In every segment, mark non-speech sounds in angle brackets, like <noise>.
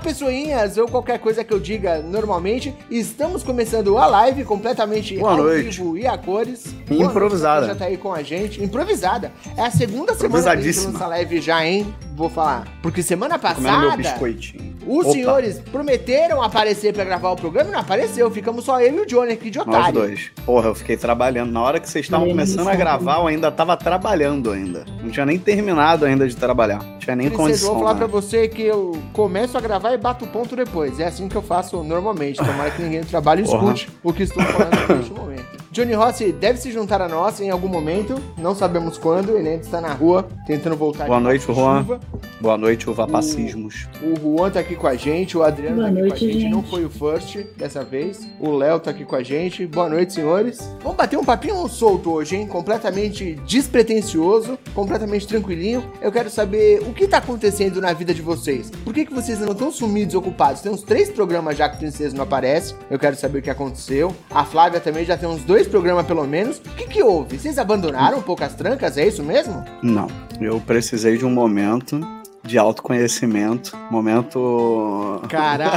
Pessoinhas, ou qualquer coisa que eu diga normalmente. Estamos começando a live completamente Boa ao noite. vivo e a cores. Improvisada. Boa noite, Já tá aí com a gente. Improvisada. É a segunda semana que a gente lança live já, hein? Vou falar. Porque semana passada, biscoitinho. os Opa, senhores prometeram aparecer pra gravar o programa e não apareceu. Ficamos só eu e o Johnny aqui de Nós otário. dois. Porra, eu fiquei trabalhando. Na hora que vocês estavam começando a gravar, eu ainda tava trabalhando ainda. Não tinha nem terminado ainda de trabalhar. Não tinha nem Princesa, condição. vou falar né? pra você que eu começo a gravar e bato o ponto depois. É assim que eu faço normalmente. Tomara que ninguém trabalhe e Porra. escute o que estou falando neste momento. Johnny Rossi deve se juntar a nós em algum momento. Não sabemos quando. Ele ainda está na rua tentando voltar Boa de noite, chuva. Juan. Boa noite, uvapacismos. O Juan tá aqui com a gente, o Adriano Boa tá aqui noite, com a gente. gente. Não foi o First dessa vez. O Léo tá aqui com a gente. Boa noite, senhores. Vamos bater um papinho solto hoje, hein? Completamente despretensioso, completamente tranquilinho. Eu quero saber o que tá acontecendo na vida de vocês. Por que, que vocês não estão sumidos, ocupados? Tem uns três programas já que o Princesa não aparece. Eu quero saber o que aconteceu. A Flávia também já tem uns dois programas pelo menos. O que, que houve? Vocês abandonaram um pouco as trancas? É isso mesmo? Não. Eu precisei de um momento de autoconhecimento. Momento. Caralho.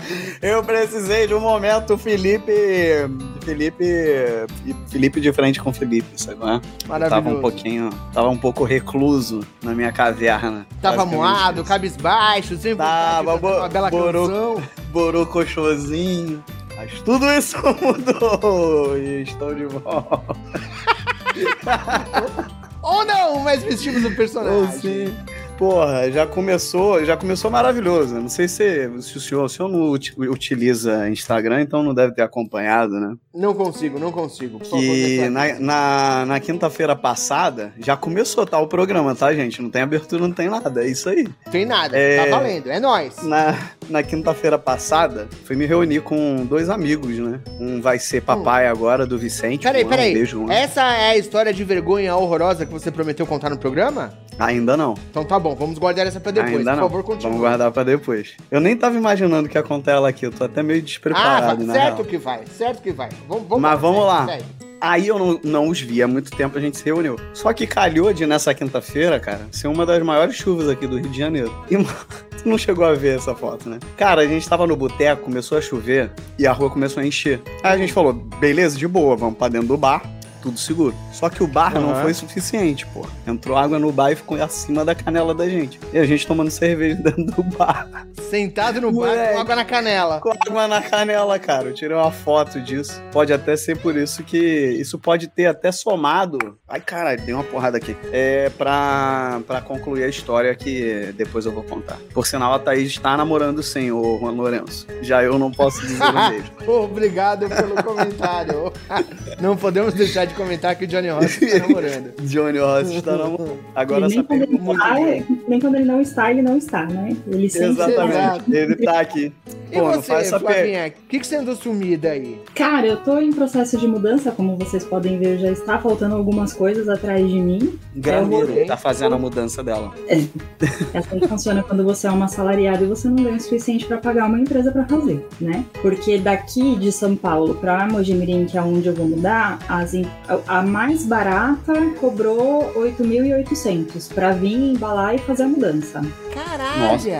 <laughs> eu precisei de um momento Felipe. Felipe. Felipe de frente com Felipe, sabe? né? Maravilhoso. Tava um pouquinho. Tava um pouco recluso na minha caverna. Tava moado, cabisbaixo, sem vontade Tava, cantar uma bo- bela borou. canção. borocochosinho. Mas tudo isso <laughs> mudou e estou de volta. Ou não, mas vestimos o Ou personagem. sim. Porra, já começou, já começou maravilhoso. Não sei se, se o senhor, o senhor não uti- utiliza Instagram, então não deve ter acompanhado, né? Não consigo, não consigo. Por Que na, na, na quinta-feira passada já começou tá, o programa, tá, gente? Não tem abertura, não tem nada. É isso aí. Tem nada, É. tá valendo, é nóis. Na, na quinta-feira passada, fui me reunir com dois amigos, né? Um vai ser papai agora, do Vicente. Peraí, peraí. beijo. Essa é a história de vergonha horrorosa que você prometeu contar no programa? Ainda não. Então tá bom, vamos guardar essa pra depois. Ainda Por não. favor, continue. Vamos guardar pra depois. Eu nem tava imaginando que ia contar ela aqui. Eu tô até meio Ah, despreparado, né? certo que vai, certo que vai. Vamos, vamos Mas vamos lá. segue. Aí eu não, não os vi há muito tempo, a gente se reuniu. Só que calhou de nessa quinta-feira, cara, ser uma das maiores chuvas aqui do Rio de Janeiro. E mano, tu não chegou a ver essa foto, né? Cara, a gente tava no boteco, começou a chover e a rua começou a encher. Aí a gente falou, beleza, de boa, vamos pra dentro do bar. Tudo seguro. Só que o bar não Aham. foi suficiente, pô. Entrou água no bar e ficou acima da canela da gente. E a gente tomando cerveja <laughs> dentro do bar. Sentado no bar Moleque. com água na canela. Com água na canela, cara. Eu tirei uma foto disso. Pode até ser por isso que. Isso pode ter até somado. Ai, caralho, dei uma porrada aqui. É pra, pra concluir a história que depois eu vou contar. Por sinal, a Thaís está namorando sim, o Juan Lourenço. Já eu não posso dizer um beijo. <laughs> Obrigado pelo comentário. <laughs> não podemos deixar de comentar que o Johnny Ross está <laughs> namorando. Johnny Ross está namorando. Agora Ele essa nem, quando ele pergunta. está, nem quando ele não está, ele não está, né? Ele sempre Exatamente. Ele tá aqui. E Pô, você, faz essa pergunta. Flavinha, o que, que você andou sumida aí? Cara, eu tô em processo de mudança, como vocês podem ver, já está faltando algumas coisas atrás de mim. Graneiro, Eu vou- tá fazendo a mudança dela. É assim que funciona quando você é uma assalariada e você não ganha o suficiente para pagar uma empresa para fazer, né? Porque daqui de São Paulo para Mojimirim, que é onde eu vou mudar, as em- a- mais barata cobrou 8.800 para vir embalar e fazer a mudança. Caralho!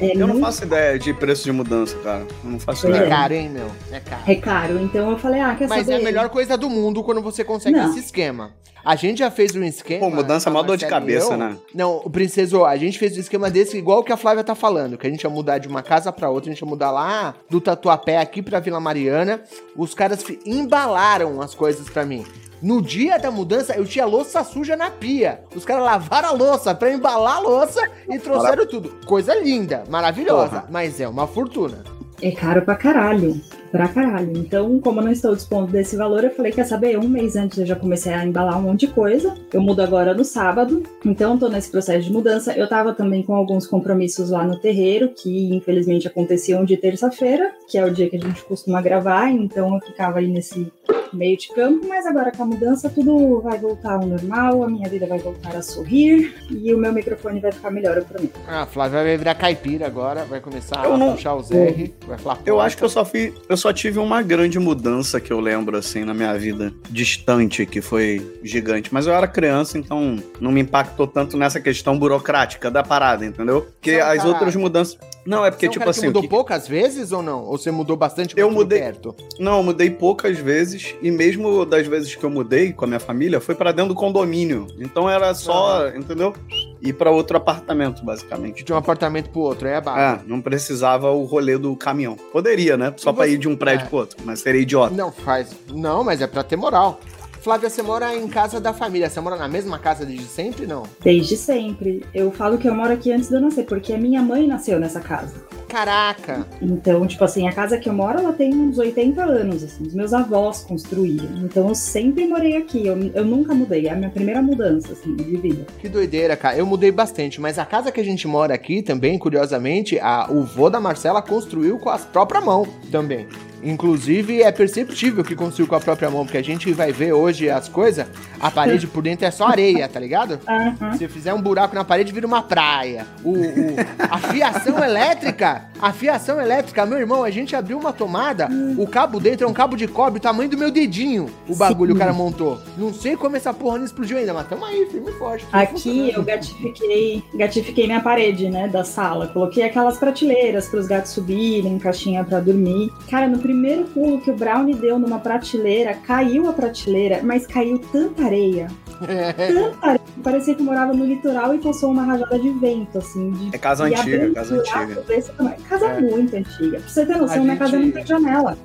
É Eu não muito faço ideia de preço de mudança, cara. Eu não faço Pois É ideia. caro, hein, meu? É caro. é caro, então eu falei, ah, quer Mas é saber? a melhor coisa do mundo quando você consegue Não. esse esquema. A gente já fez um esquema. Pô, mudança a mó dor de cabeça, eu. né? Não, o Princeso, a gente fez um esquema desse igual que a Flávia tá falando, que a gente ia mudar de uma casa pra outra, a gente ia mudar lá do Tatuapé aqui pra Vila Mariana. Os caras embalaram as coisas pra mim. No dia da mudança, eu tinha louça suja na pia. Os caras lavaram a louça pra embalar a louça e trouxeram tudo. Coisa linda, maravilhosa, Porra. mas é uma fortuna. É caro pra caralho. Pra caralho. Então, como eu não estou dispondo desse valor, eu falei, quer saber? Um mês antes eu já comecei a embalar um monte de coisa. Eu mudo agora no sábado. Então, tô nesse processo de mudança. Eu tava também com alguns compromissos lá no terreiro, que infelizmente aconteciam de terça-feira, que é o dia que a gente costuma gravar. Então, eu ficava aí nesse meio de campo, mas agora com a mudança tudo vai voltar ao normal, a minha vida vai voltar a sorrir e o meu microfone vai ficar melhor, eu prometo. Ah, a Flávia vai virar caipira agora, vai começar Eu a não- puxar os R, vai falar Eu acho que eu só fui. Eu só tive uma grande mudança que eu lembro, assim, na minha vida. Distante, que foi gigante. Mas eu era criança, então não me impactou tanto nessa questão burocrática da parada, entendeu? Porque Você é as cara- outras mudanças. Não, é porque, Você é tipo assim. o mudou que- poucas vezes ou não? Ou você mudou bastante Eu mudei- perto? Não, eu mudei poucas vezes. E mesmo das vezes que eu mudei com a minha família, foi pra dentro do condomínio. Então era só, entendeu? Ir pra outro apartamento, basicamente. De um apartamento pro outro, aí é barra. Ah, não precisava o rolê do caminhão. Poderia, né? Só pra você- ir de um prédio é. pro outro. Mas seria idiota. Não faz. Não, mas é pra ter moral. Flávia, você mora em casa da família. Você mora na mesma casa desde sempre? Não. Desde sempre. Eu falo que eu moro aqui antes de eu nascer, porque a minha mãe nasceu nessa casa. Caraca! Então, tipo assim, a casa que eu moro, ela tem uns 80 anos, assim. Os meus avós construíram. Então, eu sempre morei aqui. Eu, eu nunca mudei. É a minha primeira mudança, assim, de vida. Que doideira, cara. Eu mudei bastante, mas a casa que a gente mora aqui também, curiosamente, a, o vô da Marcela construiu com as próprias mãos também. Inclusive, é perceptível que construiu com a própria mão, porque a gente vai ver hoje as coisas, a parede por dentro é só areia, tá ligado? Aham. Se fizer um buraco na parede, vira uma praia. O, o- a fiação elétrica, a fiação elétrica, meu irmão, a gente abriu uma tomada, o cabo dentro é um cabo de cobre, tamanho do meu dedinho. O bagulho Sim. o cara montou. Não sei como essa porra não explodiu ainda, mas tamo aí, firme e forte. Aqui eu gatifiquei, gatifiquei minha parede, né, da sala. Coloquei aquelas prateleiras para os gatos subirem, caixinha para dormir. Cara, no primeiro pulo que o Brownie deu numa prateleira, caiu a prateleira, mas caiu tanta areia, É, <laughs> tanta areia. Parecia que morava no litoral e passou uma rajada de vento, assim. De, É casa e antiga, casa antiga. desse tamanho. Casa É. muito antiga. Pra você ter noção, A minha casa gente- não tem janela.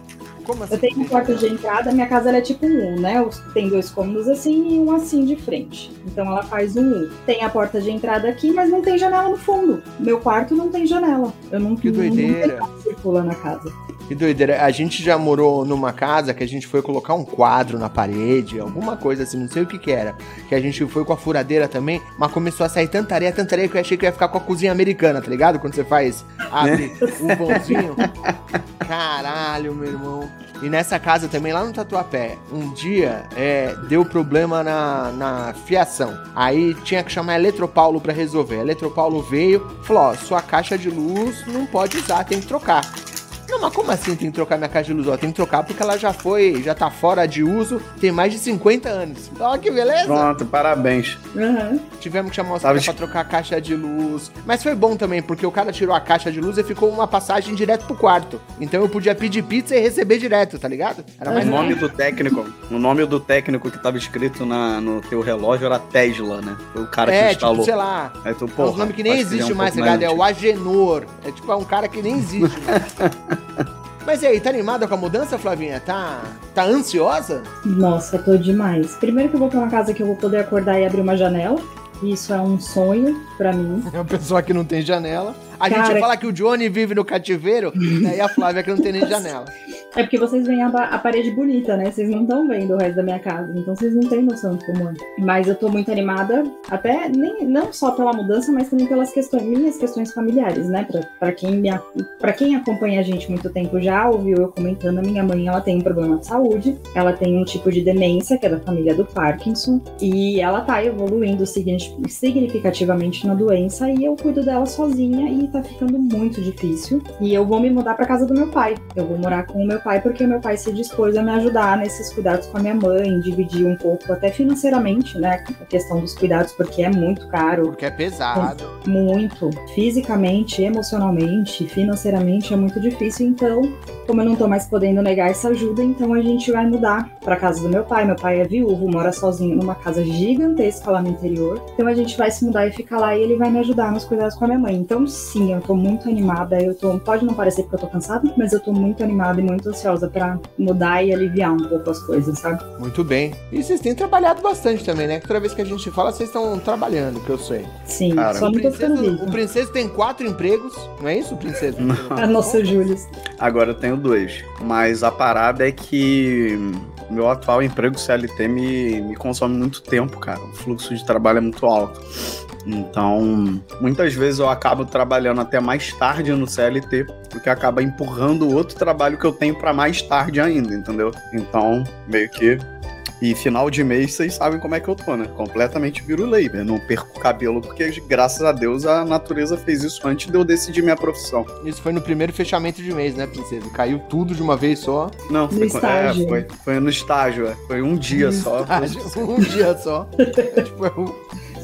Como assim? Eu tenho um quarto de entrada, minha casa ela é tipo um U, né? Tem dois cômodos assim e um assim de frente. Então ela faz um U. Tem a porta de entrada aqui, mas não tem janela no fundo. Meu quarto não tem janela. Eu não Que não- não doideira. nada que circula na casa. Que doideira. A gente já morou numa casa que a gente foi colocar um quadro na parede, alguma coisa assim, não sei o que que era. Que a gente foi com a furadeira também, mas começou a sair tanta areia, tanta areia que eu achei que eu ia ficar com a cozinha americana, tá ligado? Quando você faz, abre <laughs> o vãozinho. Caralho, meu irmão. E nessa casa também, lá no Tatuapé, um dia é, deu problema na, na fiação. Aí tinha que chamar a Eletropaulo pra resolver. A Eletropaulo veio, falou: Ó, sua caixa de luz não pode usar, tem que trocar. Não, mas como assim tem que trocar minha caixa de luz? Ó, tem que trocar porque ela já foi, já tá fora de uso, tem mais de 50 anos. Ó, que beleza! Pronto, parabéns. Aham. Tivemos que chamar os caras pra trocar a caixa de luz. Mas foi bom também, porque o cara tirou a caixa de luz e ficou uma passagem direto pro quarto. Então eu podia pedir pizza e receber direto, tá ligado? Era mais O Uhum. nome do técnico, o nome do técnico que tava escrito na, no teu relógio era Tesla, né? Foi o cara que É, instalou. tipo, sei lá. Aí tu, É porra, um nome que nem ele existe é um mais, tá ligado? É o. Agenor. É tipo, é um cara que nem existe. <laughs> Mas e aí, tá animada com a mudança, Flavinha? Tá, tá ansiosa? Nossa, tô demais. Primeiro que eu vou pra uma casa que eu vou poder acordar e abrir uma janela. Isso é um sonho pra mim. É uma pessoa que não tem janela. A Cara, gente fala que o Johnny vive no cativeiro, <laughs> né? e a Flávia que não tem nem janela. É porque vocês veem a, a parede bonita, né? Vocês não estão vendo o resto da minha casa, então vocês não têm noção de como é. Mas eu tô muito animada, até nem, não só pela mudança, mas também pelas questões, minhas questões familiares, né? Pra, pra, quem me, pra quem acompanha a gente muito tempo já ouviu eu comentando, a minha mãe ela tem um problema de saúde, ela tem um tipo de demência, que é da família do Parkinson, e ela tá evoluindo signi- significativamente na doença, e eu cuido dela sozinha e tá ficando muito difícil. E eu vou me mudar pra casa do meu pai. Eu vou morar com o meu pai porque o meu pai se dispôs a me ajudar nesses cuidados com a minha mãe, dividir um pouco até financeiramente, né, a questão dos cuidados, porque é muito caro, Porque é pesado. muito, fisicamente, emocionalmente, financeiramente é muito difícil, então, como eu não tô mais podendo negar essa ajuda, então a gente vai mudar pra casa do meu pai. Meu pai é viúvo, mora sozinho numa casa gigantesca lá no interior. Então a gente vai se mudar e ficar lá e ele vai me ajudar nos cuidados com a minha mãe. Então sim, eu tô muito animada, eu tô, pode não parecer porque eu tô cansada, mas eu tô muito animada e muito ansiosa pra mudar e aliviar um pouco as coisas, sabe? Muito bem. E vocês têm trabalhado bastante também, né? Que toda vez que a gente fala, vocês estão trabalhando, que eu sei. Sim, Cara, só o, não tô ficando princeso, o viva. princeso tem quatro empregos, não é isso, princeso? A nossa Júlia. Agora eu tenho tenho dois. Mas a parada é que meu atual emprego CLT me, me consome muito tempo, cara. O fluxo de trabalho é muito alto. Então, muitas vezes eu acabo trabalhando até mais tarde no CLT, porque acaba empurrando outro trabalho que eu tenho para mais tarde ainda, entendeu? Então, meio que e final de mês, vocês sabem como é que eu tô, né? Completamente virulei, né? Não perco cabelo, porque graças a Deus a natureza fez isso antes de eu decidir minha profissão. Isso foi no primeiro fechamento de mês, né, princesa? Caiu tudo de uma vez só. Não, foi, é, foi, foi, no estágio, é. Foi um dia no só. Estágio, <laughs> um dia só. é, <laughs> tipo, é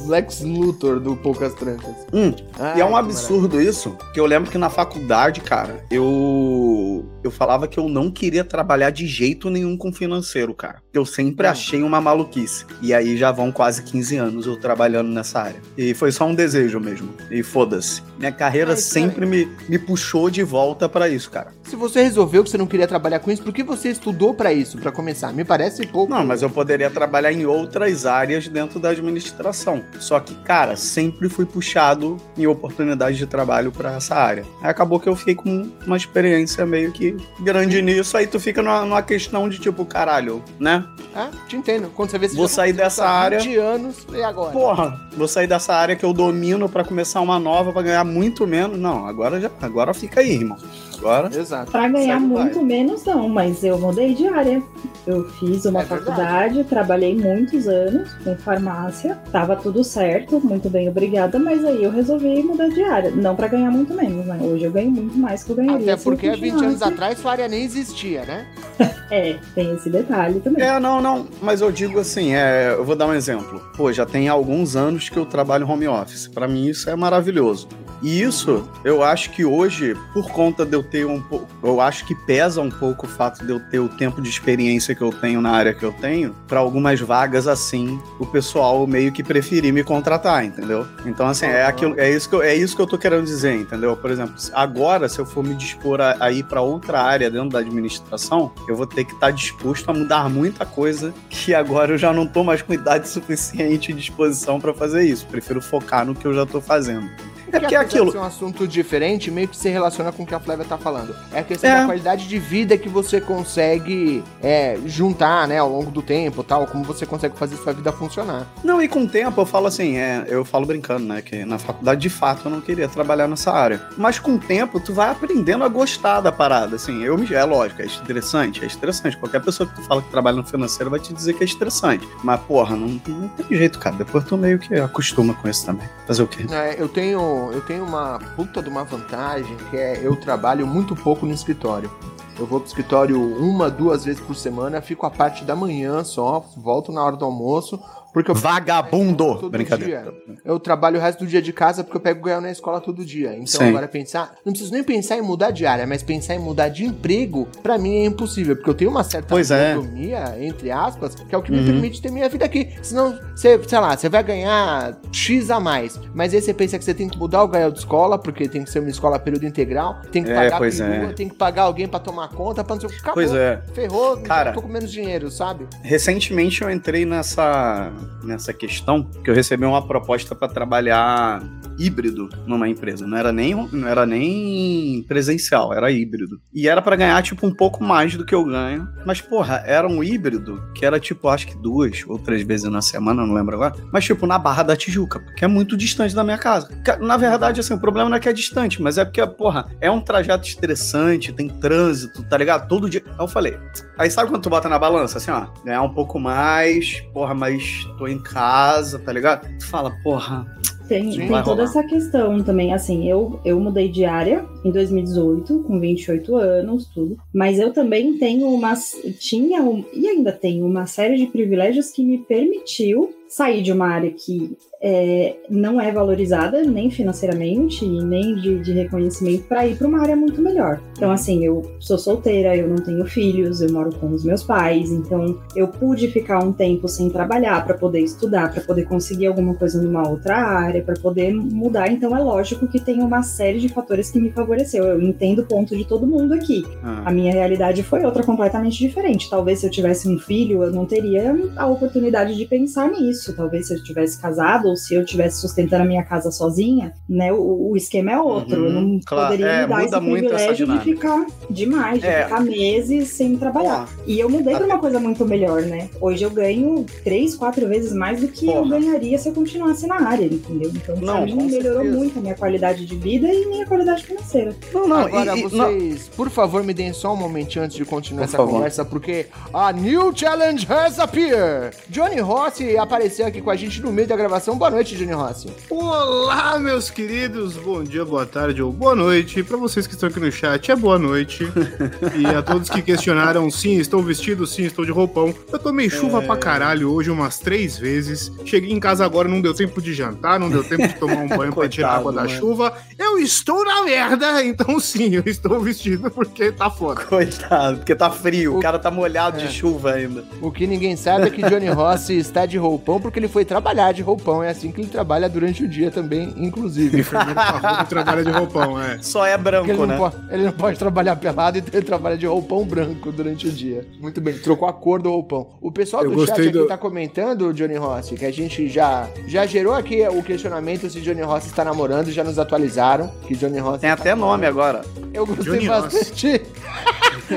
Lex Luthor do Poucas Trancas. Hum, Ai, e é um absurdo maravilha. isso, que eu lembro que na faculdade, cara, eu eu falava que eu não queria trabalhar de jeito nenhum com financeiro, cara. Eu sempre hum. achei uma maluquice. E aí já vão quase 15 anos eu trabalhando nessa área. E foi só um desejo mesmo. E foda-se. Minha carreira Ai, sempre me, me puxou de volta para isso, cara. Se você resolveu que você não queria trabalhar com isso, por que você estudou para isso, para começar? Me parece pouco. Não, mas eu poderia trabalhar em outras áreas dentro da administração. Só que, cara, sempre fui puxado em oportunidades de trabalho para essa área. Aí acabou que eu fiquei com uma experiência meio que grande nisso, aí tu fica numa, numa questão de tipo, caralho, né? É, te entendo. Quando você vê Vou sair dessa área. 20 anos e agora? Porra, vou sair dessa área que eu domino para começar uma nova, para ganhar muito menos. Não, agora já, agora fica aí, irmão agora. Exato. Pra ganhar muito menos, não, mas eu mudei de área. Eu fiz uma é faculdade, verdade. trabalhei muitos anos com farmácia, tava tudo certo, muito bem, obrigada, mas aí eu resolvi mudar de área. Não para ganhar muito menos, né? Hoje eu ganho muito mais que eu ganharia. Até porque há 20 anos atrás sua área nem existia, né? <laughs> é, tem esse detalhe também. É, não, não, mas eu digo assim, é, eu vou dar um exemplo. Pô, já tem alguns anos que eu trabalho home office. Para mim isso é maravilhoso. E isso, eu acho que hoje, por conta de eu ter um pouco. Eu acho que pesa um pouco o fato de eu ter o tempo de experiência que eu tenho na área que eu tenho. Para algumas vagas assim, o pessoal meio que preferir me contratar, entendeu? Então, assim, é, aquilo, é, isso que eu, é isso que eu tô querendo dizer, entendeu? Por exemplo, agora, se eu for me dispor a, a ir para outra área dentro da administração, eu vou ter que estar tá disposto a mudar muita coisa que agora eu já não tô mais com idade <laughs> suficiente e disposição para fazer isso. Prefiro focar no que eu já tô fazendo. É porque é aquilo. um assunto diferente, meio que se relaciona com o que a Flávia tá falando. É a questão é. da qualidade de vida que você consegue é, juntar, né, ao longo do tempo, tal, como você consegue fazer sua vida funcionar. Não, e com o tempo eu falo assim, é, eu falo brincando, né, que na faculdade de fato eu não queria trabalhar nessa área. Mas com o tempo tu vai aprendendo a gostar da parada, assim. Eu é lógico, é estressante, é estressante. Qualquer pessoa que tu fala que trabalha no financeiro vai te dizer que é estressante. Mas porra, não, não tem jeito, cara. Depois tu meio que acostuma com isso também. Fazer o quê? É, eu tenho eu tenho uma puta de uma vantagem que é eu trabalho muito pouco no escritório. Eu vou pro escritório uma, duas vezes por semana, fico a parte da manhã só, volto na hora do almoço, porque eu Vagabundo! Brincadeira. Dia. Eu trabalho o resto do dia de casa porque eu pego ganho na escola todo dia. Então Sim. agora pensar, não preciso nem pensar em mudar de área, mas pensar em mudar de emprego, para mim é impossível, porque eu tenho uma certa pois autonomia, é. entre aspas, que é o que uhum. me permite ter minha vida aqui. Senão, você, sei lá, você vai ganhar X a mais, mas aí você pensa que você tem que mudar o ganho de escola, porque tem que ser uma escola período integral, tem que é, pagar perua, é. tem que pagar alguém para tomar conta, pra não ser... Acabou, pois é. Ferrou, Cara, tô com menos dinheiro, sabe? Recentemente eu entrei nessa nessa questão que eu recebi uma proposta para trabalhar híbrido numa empresa. Não era nem não era nem presencial, era híbrido. E era para ganhar tipo um pouco mais do que eu ganho. Mas porra, era um híbrido que era tipo acho que duas ou três vezes na semana, não lembro agora. Mas tipo na Barra da Tijuca, que é muito distante da minha casa. Na verdade, assim, o problema não é que é distante, mas é porque porra, é um trajeto estressante, tem trânsito, tá ligado? Todo dia. Aí eu falei. Aí sabe quando tu bota na balança assim, ó, ganhar um pouco mais, porra, mas tô em casa, tá ligado? Tu fala, porra, tem, tem toda rolar. essa questão também, assim, eu, eu mudei de área em 2018, com 28 anos, tudo. Mas eu também tenho umas. Tinha um, e ainda tenho uma série de privilégios que me permitiu sair de uma área que é, não é valorizada nem financeiramente nem de, de reconhecimento para ir para uma área muito melhor. Então, assim, eu sou solteira, eu não tenho filhos, eu moro com os meus pais, então eu pude ficar um tempo sem trabalhar para poder estudar, para poder conseguir alguma coisa numa outra área área para poder mudar. Então é lógico que tem uma série de fatores que me favoreceu. Eu entendo o ponto de todo mundo aqui. Ah. A minha realidade foi outra completamente diferente. Talvez se eu tivesse um filho, eu não teria a oportunidade de pensar nisso. Talvez se eu tivesse casado ou se eu tivesse sustentando a minha casa sozinha, né? O, o esquema é outro. Uhum, eu não claro. poderia É, me dar muda esse privilégio de ficar demais, de É. ficar meses sem trabalhar. E eu mudei pra uma coisa muito melhor, né? Hoje eu ganho três, quatro vezes mais do que eu Porra. ganharia se eu continuasse na área, entendeu? Então, pra Não, mim, melhorou certeza. muito a minha qualidade de vida e minha qualidade financeira. Não, não, Agora, e- vocês, por favor, me deem só um momentinho antes de continuar Por essa favor. conversa, porque a New Challenge has appeared! Johnny Rossi apareceu aqui com a gente no meio da gravação. Boa noite, Johnny Rossi. Olá, meus queridos. Bom dia, boa tarde ou boa noite. Pra vocês que estão aqui no chat, é boa noite. <laughs> e a todos que questionaram, sim, estou vestido, sim, estou de roupão. Eu tomei chuva pra caralho hoje umas três vezes. Cheguei em casa agora, não deu tempo de jantar, não deu tempo de tomar um <laughs> banho pra tirar a água da Coitado, chuva. Eu estou na merda, então sim, eu estou vestido porque tá foda. Coitado, porque tá frio, o, O- cara tá molhado É. de chuva ainda. O que ninguém sabe é que Johnny Rossi está de roupão porque ele foi trabalhar de roupão. É assim que ele trabalha durante o dia também, inclusive. <laughs> Enfermeiro trabalha de roupão, é. Só é branco, ele, não né? pode, ele não pode trabalhar pelado, então ele trabalha de roupão branco durante o dia. Muito bem, trocou a cor do roupão. O pessoal do chat aqui do- tá comentando, Johnny Rossi, que a gente já, já gerou aqui o questionamento se Johnny Rossi está namorando, já nos atualizaram que Johnny Rossi Tem até nome agora. Eu gostei Johnny bastante. <laughs>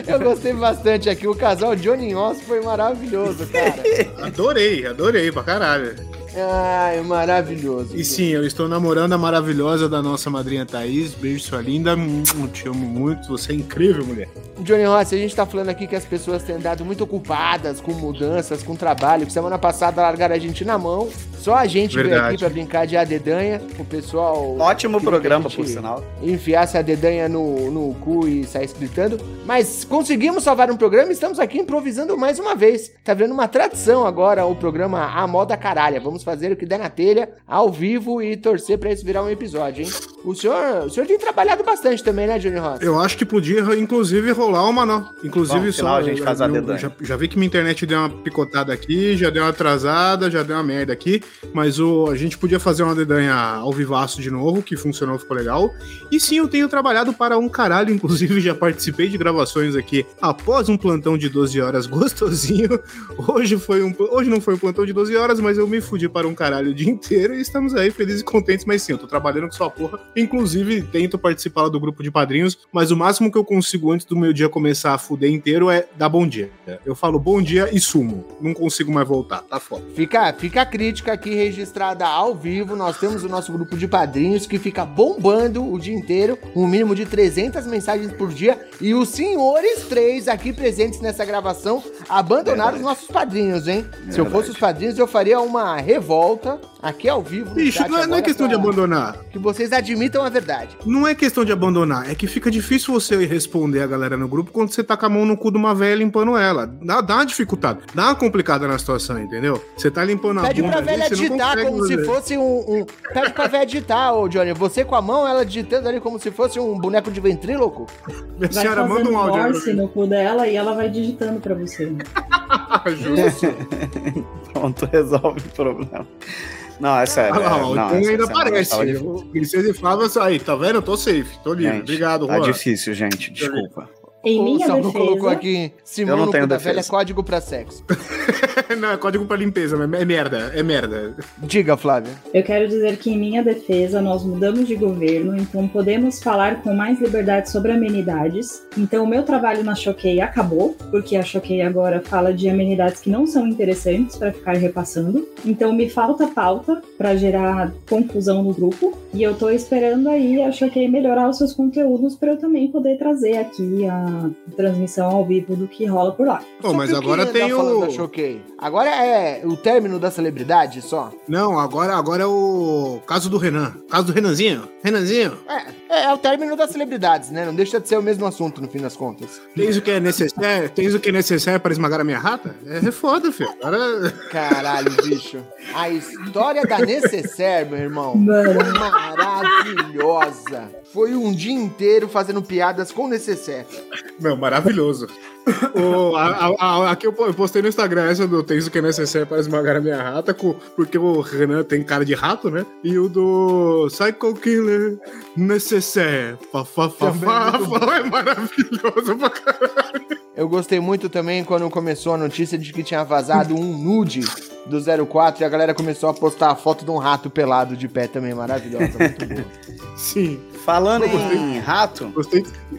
Eu gostei bastante aqui. O casal Johnny Ross foi maravilhoso, cara. Adorei, adorei pra caralho. Ai, maravilhoso. E sim, eu estou namorando a maravilhosa da nossa madrinha Thaís. Beijo, sua linda. Te amo muito. Você é incrível, mulher. Johnny Rossi, a gente tá falando aqui que as pessoas têm andado muito ocupadas com mudanças, com trabalho. Semana passada largaram a gente na mão. Só a gente veio Verdade. aqui pra brincar de adedanha. O pessoal. Ótimo programa, por sinal. Enfiasse a dedanha no, no cu e sair gritando. Mas conseguimos salvar um programa e estamos aqui improvisando mais uma vez. Tá vendo uma tradição agora o programa A Moda Caralha. Vamos fazer o que der na telha, ao vivo e torcer pra isso virar um episódio, hein? O senhor, o senhor tem trabalhado bastante também, né, Johnny Rossi? Eu acho que podia, inclusive, rolar uma, não. Inclusive, Bom, só. a gente faz a eu- dedanha. já, já vi que minha internet deu uma picotada aqui, já deu uma atrasada, já deu uma merda aqui. Mas o, a gente podia fazer uma dedanha ao vivaço de novo, que funcionou, ficou legal. E sim, eu tenho trabalhado para um caralho, inclusive já participei de gravações aqui após um plantão de 12 horas gostosinho. <laughs> Hoje foi um. Hoje não foi um plantão de 12 horas, mas eu me fudi para um caralho o dia inteiro e estamos aí felizes e contentes, mas sim, eu tô trabalhando com sua porra. Inclusive, tento participar lá do grupo de padrinhos, mas o máximo que eu consigo antes do meu dia começar a fuder inteiro é dar bom dia. Eu falo bom dia e sumo. Não consigo mais voltar, tá foda. Fica, fica a crítica aqui registrada ao vivo. Nós temos o nosso grupo de padrinhos que fica bombando o dia inteiro, um mínimo de 300 mensagens por dia. E os senhores três aqui presentes nessa gravação abandonaram os nossos padrinhos, hein? Se eu fosse os padrinhos, eu faria uma revolta volta aqui ao vivo. Bicho, não é, não é questão de pra abandonar. Que vocês admitam a verdade. Não é questão de abandonar, é que fica difícil você responder a galera no grupo quando você tá com a mão no cu de uma velha limpando ela. Dá, dá uma dificuldade, dá uma complicada na situação, entendeu? Você tá limpando a Pede bunda pra ali, velha não digitar como se fazer. fosse um, um- Pede pra velha digitar, ô Johnny. Você com a mão, ela digitando ali como se fosse um boneco de ventríloco. Minha Vai senhora, manda um áudio. morse no cu dela e ela vai digitando pra você. pra <laughs> mim. <laughs> Justo. Pronto, resolve o problema. Não, é sério. Lá, é, não, o Tom essa ainda difícil. Princesa e Flávia, aí, tá vendo? Eu tô safe, tô livre. Gente, Obrigado, Tá Juan. difícil, gente. Desculpa. Em o minha defesa, colocou aqui Simão Eu não tenho da defesa. velha código pra sexo. <laughs> não, é código pra limpeza, mas é merda, é merda. Diga, Flávia. eu quero dizer que em minha defesa nós mudamos de governo, então podemos falar com mais liberdade sobre amenidades. Então o meu trabalho na Choquei acabou, porque a Choquei agora fala de amenidades que não são interessantes para ficar repassando. Então me falta pauta para gerar confusão no grupo e eu tô esperando aí a Choquei melhorar os seus conteúdos para eu também poder trazer aqui a transmissão ao vivo do que rola por lá. Pô, mas que agora tem o. Choquei? Agora é o término da celebridade só? Não, agora, agora é o caso do Renan. Caso do Renanzinho. Renanzinho, É, é, é o término das celebridades, né? Não deixa de ser o mesmo assunto no fim das contas. tens o que é necessário, tens o que é necessário para esmagarar a minha rata? É foda, filho. Agora. Caralho, bicho. A história da Necessaire, meu irmão, Mano. maravilhosa. Foi um dia inteiro fazendo piadas com necessaire. Meu, maravilhoso. <laughs> o, a, a, a, aqui eu postei no Instagram essa do Tens o que é necessário para esmagar a minha rata, com, porque o Renan tem cara de rato, né? E o do Psycho Killer Necessaire. Fa, fa, fa, fa, fa, é maravilhoso pra caralho. Eu gostei muito também quando começou a notícia de que tinha vazado um nude do 04 e a galera começou a postar a foto de um rato pelado de pé também, maravilhosa, muito boa. <laughs> Sim. Falando em rato,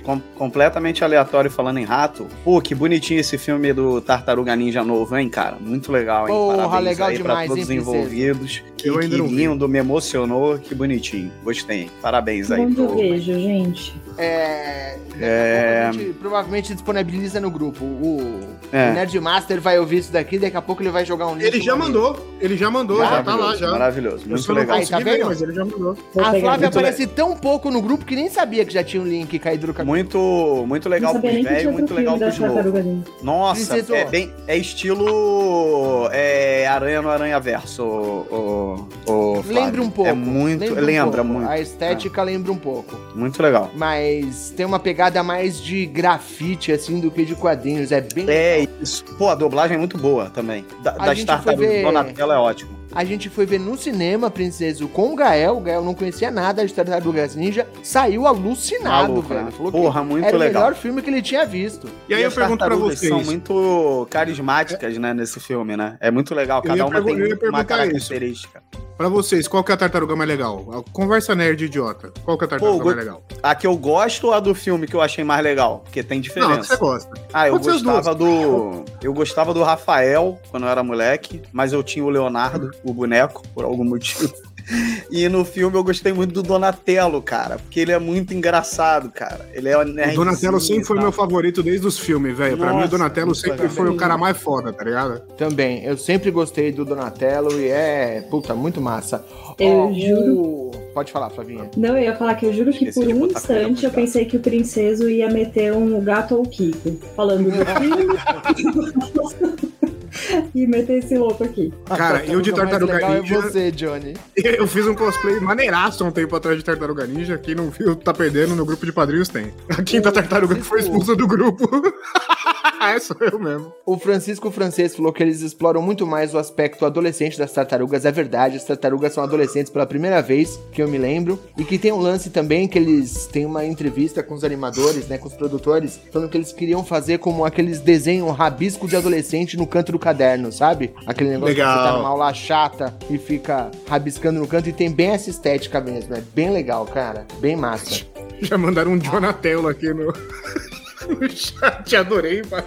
com- completamente aleatório falando em rato, pô, que bonitinho esse filme do Tartaruga Ninja novo, hein, cara? Muito legal, hein? Porra, Parabéns legal aí demais, pra todos os envolvidos. Que, Eu ainda que lindo, me emocionou, que bonitinho. Gostei. hein? Parabéns aí. Eu pro- vejo, gente? É. É. A gente provavelmente disponibiliza no grupo. O, É. o Nerdmaster vai ouvir isso daqui, daqui a pouco ele vai jogar um link. Ele já mandou, ele já mandou, já, tá lá, Maravilhoso, já. Maravilhoso, muito legal. Aí, tá ver, mas ele já mandou. A. Flávia Muito aparece tão pouco no grupo que nem sabia que já tinha um link caído no caminho. Muito, muito legal pros velhos, muito legal pros novos. Nossa, Princesa, é bem. É estilo. É, Aranha no Aranha Verso, o, o, o. Lembra um pouco. É muito. um Lembra, pouco. muito. A estética lembra um pouco. Muito legal. Mas tem uma pegada mais de grafite, assim, do que de quadrinhos. É bem. É isso. Pô, a dublagem é muito boa também. Da, A das tartarugas ver- Donatello é ótimo. A gente foi ver no cinema, Princeso, com o Gael. O Gael não conhecia nada de Tartarugas Ninja. Saiu alucinado, Maluco, velho. né? Falou Porra, que muito era legal. o melhor filme que ele tinha visto. E aí eu as pergunto pra vocês. são muito carismáticas, né, nesse filme, né? É muito legal. Eu Cada uma tem eu uma característica. Pra vocês, qual que é a tartaruga mais legal? A conversa nerd idiota. Qual que é a tartaruga Pô, mais legal? A que eu gosto ou a do filme que eu achei mais legal? Porque tem Não, a que diferença. você gosta. Ah, eu Pode gostava do. Eu gostava do Rafael quando eu era moleque, mas eu tinha o Leonardo, o boneco, por algum motivo. <laughs> E no filme eu gostei muito do Donatello, cara, porque ele é muito engraçado, cara. Ele é O Donatello sempre foi meu favorito desde os filmes, velho. Pra mim, o Donatello sempre foi o cara mais foda, tá ligado? Também. Eu sempre gostei do Donatello e é, puta, muito massa. Eu Ó, juro. Pode falar, Flavinha. Não, eu ia falar que eu juro que Esqueci por um instante eu pensei que o princeso ia meter um gato ou Kiko. Falando do <laughs> filme. <laughs> <laughs> e meter esse louco aqui. Cara, eu de Tartaruga legal Ninja- é você, Johnny. <laughs> Eu fiz um cosplay maneiraço há um tempo atrás de Tartaruga Ninja. Quem não viu, tá perdendo. No grupo de padrinhos tem. A quinta tartaruga que foi expulsa do grupo. <laughs> é, sou eu mesmo. O Francisco Francês falou que eles exploram muito mais o aspecto adolescente das tartarugas. É verdade, as tartarugas são adolescentes pela primeira vez, que eu me lembro. E que tem um lance também que eles têm uma entrevista com os animadores, né, com os produtores, falando que eles queriam fazer como aqueles desenhos rabisco de adolescente no canto do caderno, sabe? Aquele negócio Legal. que você tá numa aula chata e fica rabiscando no canto. E tem bem essa estética mesmo. É bem legal, cara. Bem massa. <laughs> Já mandaram um Donatello aqui no, <laughs> no chat. Adorei, mano.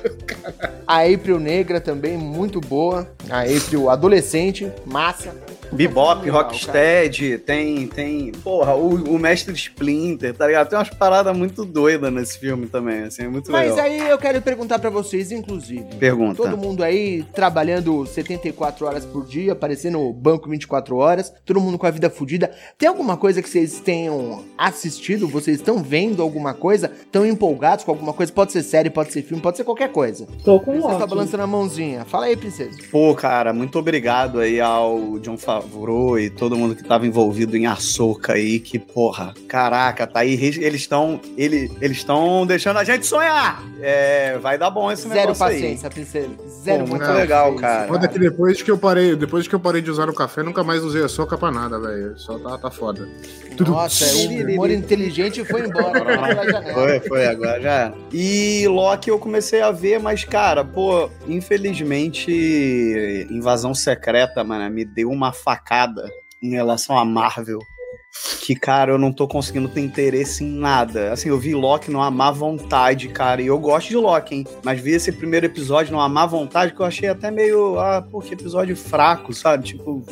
A April Negra também, muito boa. A April adolescente, massa. Bebop, Legal, Rocksteady, tem, tem. Porra, o, o Mestre Splinter, tá ligado? Tem umas paradas muito doidas nesse filme também, assim, é muito Mas legal. aí eu quero perguntar pra vocês, inclusive. Pergunta. Todo mundo aí trabalhando 74 horas por dia, aparecendo no banco 24 horas, todo mundo com a vida fodida. Tem alguma coisa que vocês tenham assistido? Vocês estão vendo alguma coisa? Estão empolgados com alguma coisa? Pode ser série, pode ser filme, pode ser qualquer coisa. Tô com Você tá balançando a mãozinha. Fala aí, princesa. Pô, cara, muito obrigado aí ao John Favreau e todo mundo que tava envolvido em Açúcar aí, que porra, caraca, tá aí, eles estão ele, eles estão deixando a gente sonhar. É, vai dar bom esse Zero negócio aí. paciência, princesa. Zero Pô, muito legal, cara. Foda que depois que eu parei, depois que eu parei de usar o café, nunca mais usei a soca pra nada, velho. Só tá, tá foda. Nossa, o humor inteligente foi embora. <laughs> foi. Foi, agora já. era. E Loki eu comecei a ver, mas, cara, pô, infelizmente, Invasão Secreta, mano, me deu uma facada em relação a Marvel. Que, cara, eu não tô conseguindo ter interesse em nada. Assim, eu vi Loki não amar vontade, cara. E eu gosto de Loki, hein? Mas vi esse primeiro episódio não amar vontade, que eu achei até meio. Ah, pô, que episódio fraco, sabe? Tipo.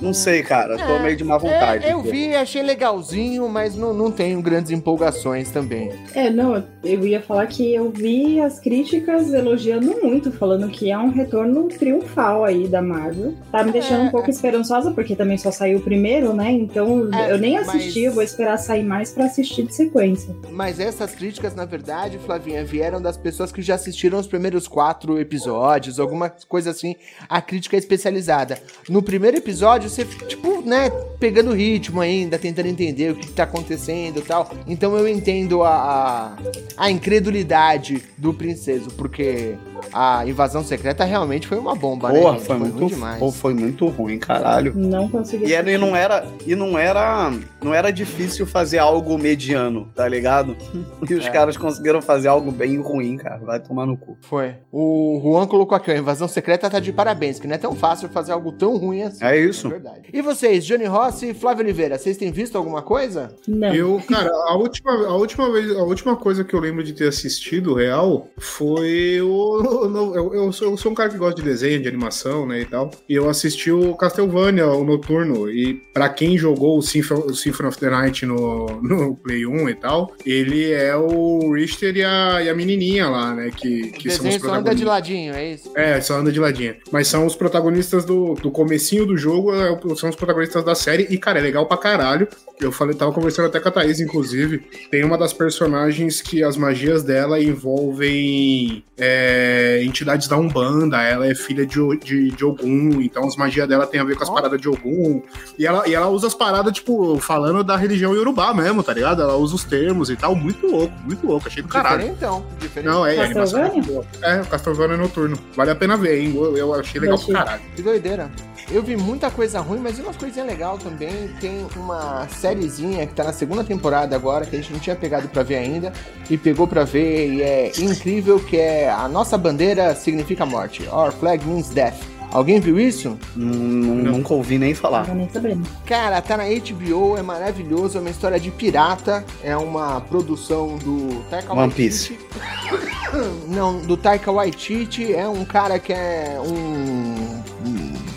Não sei, cara. Tô É, meio de má vontade. É, eu vi, achei legalzinho, mas não, não tenho grandes empolgações também. É, não, eu ia falar que eu vi as críticas elogiando muito, falando que é um retorno triunfal aí da Marvel. Tá me deixando É, um pouco esperançosa, porque também só saiu o primeiro, né? Então É, eu nem assisti, mas- eu vou esperar sair mais pra assistir de sequência. Mas essas críticas, na verdade, Flavinha, vieram das pessoas que já assistiram os primeiros quatro episódios, alguma coisa assim. A crítica é especializada. No primeiro episódio, episódios, você, tipo, né, pegando o ritmo ainda, tentando entender o que, que tá acontecendo e tal. Então eu entendo a, a, a incredulidade do princeso, porque a invasão secreta realmente foi uma bomba, Porra, né? gente? foi, muito, ruim demais. pô, foi muito ruim, caralho. Não consegui. E, era, e não era e não era não era difícil fazer algo mediano, tá ligado? <laughs> E os É. caras conseguiram fazer algo bem ruim, cara. Vai tomar no cu. Foi. O Juan colocou aqui, ó, a invasão secreta tá de parabéns, que não é tão fácil fazer algo tão ruim assim. É isso. Verdade. E vocês, Johnny Rossi e Flávio Oliveira, vocês têm visto alguma coisa? Não. Eu, cara, a última, a última vez, a última coisa que eu lembro de ter assistido real foi o. no- Eu, eu sou, eu sou um cara que gosta de desenho, de animação, né, e tal. E eu assisti o Castlevania, o Noturno. E pra quem jogou o Symphony, o Symphony of the Night no, no Play 1 e tal, ele é o Richter e a, e a menininha lá, né, que, que são os desenho só anda de protagonistas. ladinho, é isso? É, só anda de ladinho. Mas são os protagonistas do, do comecinho do jogo, são os protagonistas da série. E, cara, é legal pra caralho. Eu falei, tava conversando até com a Thaís, inclusive. Tem uma das personagens que as magias dela envolvem é, entidades da Umbanda. Ela é filha de, de, de Ogum, então as magias dela tem a ver com as Ó. paradas de Ogum. E ela, e ela usa as paradas, tipo, falando da religião Yorubá mesmo, tá ligado? Ela usa os termos e tal. Muito louco, muito louco. Achei do caralho. Diferentão. Diferente. Não, é, é Castlevania? É, Castlevania Noturno. Vale a pena ver, hein? Eu, eu achei legal Achei. pra caralho. Que doideira. Eu vi muita coisa ruim, mas umas coisinhas legais também. Tem uma sériezinha que tá na segunda temporada agora, que a gente não tinha pegado pra ver ainda, e pegou pra ver, e é incrível, que é A Nossa Bandeira Significa Morte. Our Flag Means Death. Alguém viu isso? Nun- nun- Nunca ouvi nem Não falar. tô nem sabendo. Cara, tá na HBO, é maravilhoso, é uma história de pirata, é uma produção do Taika One Waititi. <coughs> Não, do Taika Waititi, é um cara que é um,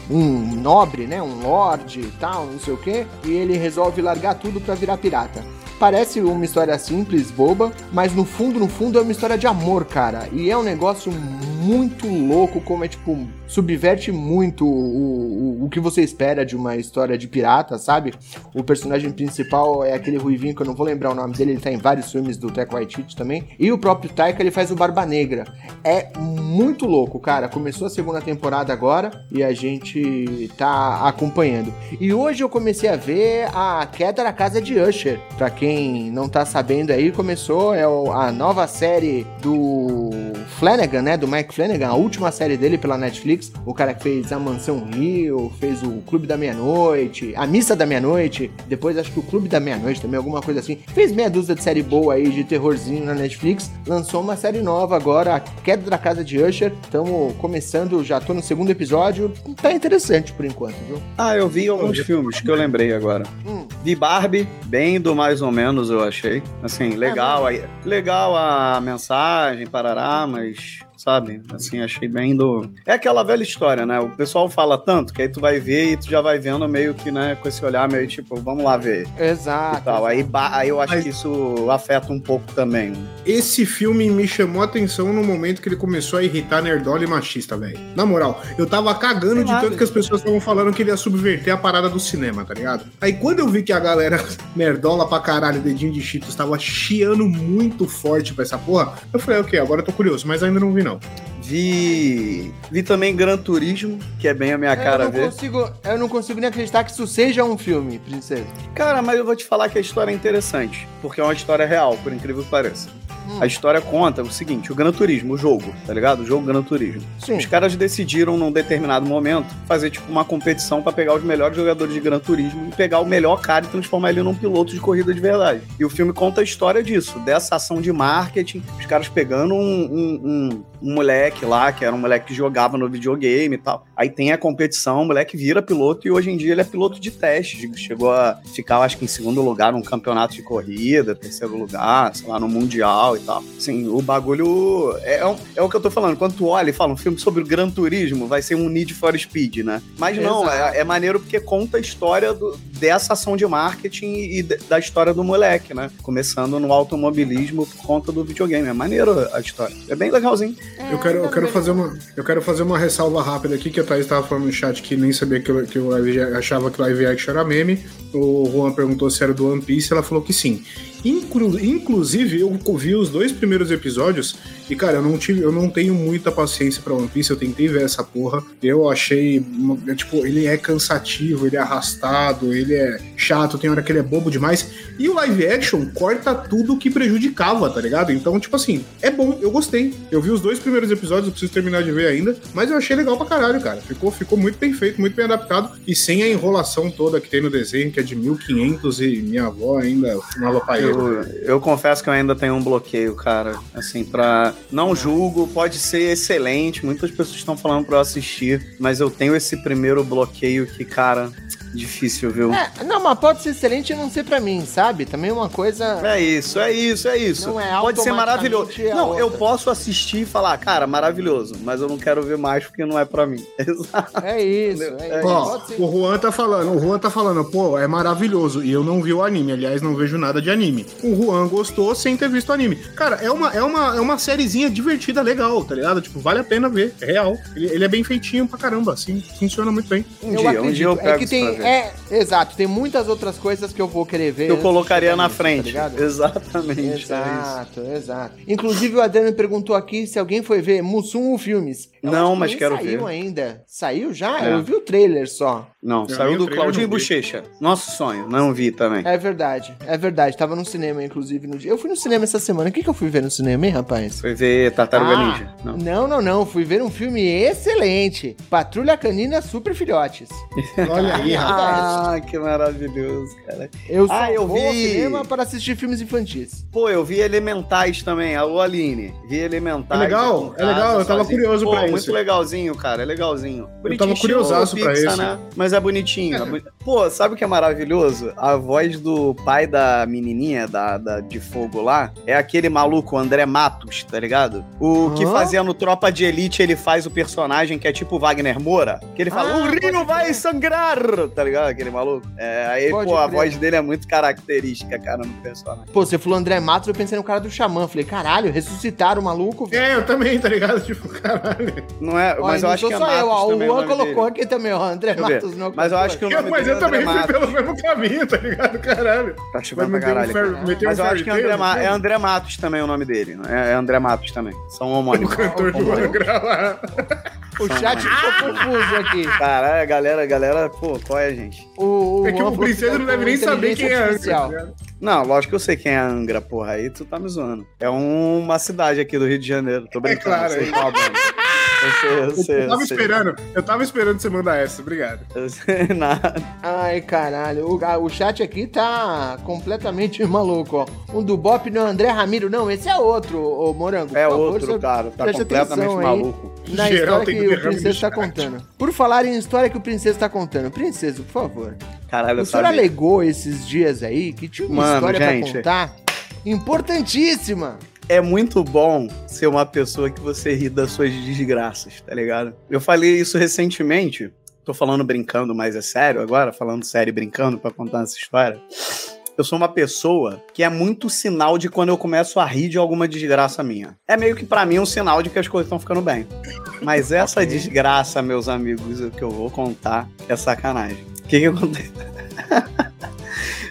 um nobre, né, um lord e tal, não sei o quê, e ele resolve largar tudo pra virar pirata. Parece uma história simples, boba, mas no fundo, no fundo é uma história de amor, cara. E é um negócio muito louco, como é tipo, subverte muito o, o, o que você espera de uma história de pirata, sabe? O personagem principal é aquele ruivinho que eu não vou lembrar o nome dele, ele tá em vários filmes do Taika Waititi também. E o próprio Taika, ele faz o Barba Negra. É muito louco, cara. Começou a segunda temporada agora e a gente tá acompanhando. E hoje eu comecei a ver a Queda da Casa de Usher. Pra quem não tá sabendo aí, começou é a nova série do Flanagan, né? Do Mike Flanagan, a última série dele pela Netflix. O cara que fez A Mansão Rio, fez o Clube da Meia-Noite, A Missa da Meia-Noite, depois acho que o Clube da Meia-Noite também, alguma coisa assim. Fez meia dúzia de série boa aí de terrorzinho na Netflix. Lançou uma série nova agora, A Queda da Casa de Usher. Estamos começando, já tô no segundo episódio. Tá interessante por enquanto, viu? Ah, eu vi alguns filmes que eu lembrei agora. Hum. Vi Barbie, bem do mais ou menos, eu achei. Assim, legal, aí, legal a mensagem, parará, mas, sabe, assim, achei bem do... É aquela velha história, né? O pessoal fala tanto que aí tu vai ver e tu já vai vendo meio que, né, com esse olhar meio tipo, vamos lá ver Exato. e tal. Aí, aí eu acho Mas- que isso afeta um pouco também. Esse filme me chamou a atenção no momento que ele começou a irritar nerdola e machista, velho. Na moral, eu tava cagando de Sei lá, tanto que as pessoas estavam falando que ele ia subverter a parada do cinema, tá ligado? Aí quando eu vi que a galera <laughs> nerdola pra caralho, dedinho de cheetos, tava chiando muito forte pra essa porra, eu falei, ok, agora eu tô curioso, mas ainda não vi não. Vi. Vi também Gran Turismo, que é bem a minha eu, cara não ver. consigo, eu não consigo nem acreditar que isso seja um filme, princesa. Cara, mas eu vou te falar que a história é interessante, porque é uma história real, por incrível que pareça. A história conta o seguinte: o Gran Turismo, o jogo, tá ligado? O jogo Gran Turismo. Sim. Os caras decidiram, num determinado momento, fazer tipo uma competição pra pegar os melhores jogadores de Gran Turismo e pegar o melhor cara e transformar ele num piloto de corrida de verdade. E o filme conta a história disso, dessa ação de marketing, os caras pegando um, um- um- um moleque lá, que era um moleque que jogava no videogame e tal. Aí tem a competição, o moleque vira piloto e hoje em dia ele é piloto de teste. Chegou a ficar, acho que em segundo lugar num campeonato de corrida, terceiro lugar, sei lá, no Mundial e tal. Assim, o bagulho é, é, um- é o que eu tô falando. Quando tu olha e fala um filme sobre o Gran Turismo, vai ser um Need for Speed, né? Mas não, é, é maneiro porque conta a história do- dessa ação de marketing e de- da história do moleque, né? Começando no automobilismo por conta do videogame. É maneiro a história. É bem legalzinho. Eu quero, eu quero fazer uma, eu quero fazer uma ressalva rápida aqui, que a Thaís estava falando no chat que nem sabia que, o- que o live, achava que live action era meme. O Juan perguntou se era do One Piece, ela falou que sim. Inclu inclusive, eu vi os dois primeiros episódios e, cara, eu não, tive, eu não tenho muita paciência pra One Piece. Eu tentei ver essa porra. Eu achei. é, Tipo, ele é cansativo, ele é arrastado, ele é chato, tem hora que ele é bobo demais. E o live action corta tudo que prejudicava, tá ligado? Então, tipo assim, é bom, eu gostei. Eu vi os dois primeiros episódios, eu preciso terminar de ver ainda. Mas eu achei legal pra caralho, cara. Ficou, ficou muito bem feito, muito bem adaptado. E sem a enrolação toda que tem no desenho, que é de 1500 e minha avó ainda fumava paella. Eu, eu confesso que eu ainda tenho um bloqueio, cara. Assim, pra. Não julgo, pode ser excelente. Muitas pessoas estão falando pra eu assistir, mas eu tenho esse primeiro bloqueio que, cara, difícil, viu? É, não, mas pode ser excelente e não ser pra mim, sabe? Também uma coisa. É isso, é isso, é isso. Não é Pode ser maravilhoso. Não, eu outra. posso assistir e falar, cara, maravilhoso, mas eu não quero ver mais porque não é pra mim. <laughs> Exato. É isso, é isso. Ó, Pode ser- o Juan tá falando, o Juan tá falando, pô, é maravilhoso. E eu não vi o anime, aliás, não vejo nada de anime. O Juan gostou sem ter visto o anime. Cara, é uma, é uma, é uma sériezinha divertida, legal, tá ligado? Tipo, vale a pena ver, é real. Ele, ele é bem feitinho pra caramba, assim, funciona muito bem. Um eu dia, acredito. um dia eu pego é que isso tem. Ver. É, exato, tem muitas outras coisas que eu vou querer ver. eu colocaria na tá frente. ligado? Exatamente. é. Exato, exato. Inclusive, o Adriano perguntou aqui se alguém foi ver Mussum Filmes. Eu Não, que mas quero saiu ver. ainda. Saiu já? É. Eu vi o trailer só. Não, Eu saiu do Claudinho. Bochecha. Nosso sonho, não vi também. É verdade, é verdade. Tava no cinema, inclusive, no dia. Eu fui no cinema essa semana. O que, que eu fui ver no cinema, hein, rapaz? Foi ver Tartaruga Ah, Ninja. Não. Não, não, não. Fui ver um filme excelente. Patrulha Canina Super Filhotes. Olha aí, rapaz. <laughs> Ah, <laughs> que maravilhoso, cara. Eu Ah, eu vou ao vi. cinema para assistir filmes infantis. Pô, eu vi Elementais também. Alô, Aline. Vi Elementais. É legal, em é legal, casa, eu tava sozinho. curioso Pô, pra muito esse. legalzinho, cara. É legalzinho. Bonitinho, tava curiosaço pra esse. Né? Mas é bonitinho. é boni- Pô, sabe o que é maravilhoso? A voz do pai da menininha da, da- de fogo lá é aquele maluco, o André Matos, tá ligado? O que fazia no Tropa de Elite, ele faz o personagem que é tipo Wagner Moura. Que ele fala, Ah, o Rio vai sangrar, tá ligado? Aquele maluco. É, aí, Pode pô, a crer. voz dele é muito característica, cara, no personagem. Pô, você falou André Matos, eu pensei no cara do Xamã. Falei, caralho, ressuscitaram o maluco. velho. É, eu também, tá ligado? <laughs> Tipo, caralho. Não é, mas eu acho que é Matos eu, ó, o também, Juan colocou dele. aqui também, ó. André eu. Matos não Mas eu acho que o Eu, nome mas dele eu é André também fui pelo mesmo caminho, tá ligado? Caralho. Tá Vai chovendo pra um, caralho. um Mas eu acho que é André, Ma- é André Matos também o nome dele. é? É André Matos também. São O homônimos. cantor do Angra lá. O chat ficou confuso aqui. Caralho, a galera, a galera, pô, qual é, gente? O, É que o princesa tá não deve nem saber quem é Angra. ligado? Não, lógico que eu sei quem é Angra, porra. Aí tu tá me zoando. É uma cidade aqui do Rio de Janeiro. Tô brincando. claro, eu sei é. Eu sei, eu sei. Eu eu tava sei. esperando, eu tava esperando você mandar essa, obrigado. Eu sei <laughs> nada. Ai, caralho. O, o chat aqui tá completamente <laughs> maluco, ó. Um do Bop não é André Ramiro. Não, esse é outro, ô Morango. É favor, outro, cara. Tá completamente maluco. Na Geral história tem que o Princesa tá contando. Por falar em história que o Princesa tá contando. Princesa, por favor. Caralho, eu O senhor sabia. alegou esses dias aí que tinha uma Mano, história gente. pra contar importantíssima. É muito bom ser uma pessoa que você ri das suas desgraças, tá ligado? Eu falei isso recentemente. Tô falando brincando, mas é sério agora, falando sério e brincando pra contar essa história. Eu sou uma pessoa que é muito sinal de quando eu começo a rir de alguma desgraça minha. É meio que pra mim um sinal de que as coisas estão ficando bem. Mas <laughs> essa desgraça, meus amigos, o que eu vou contar é sacanagem. O que que aconteceu? <laughs>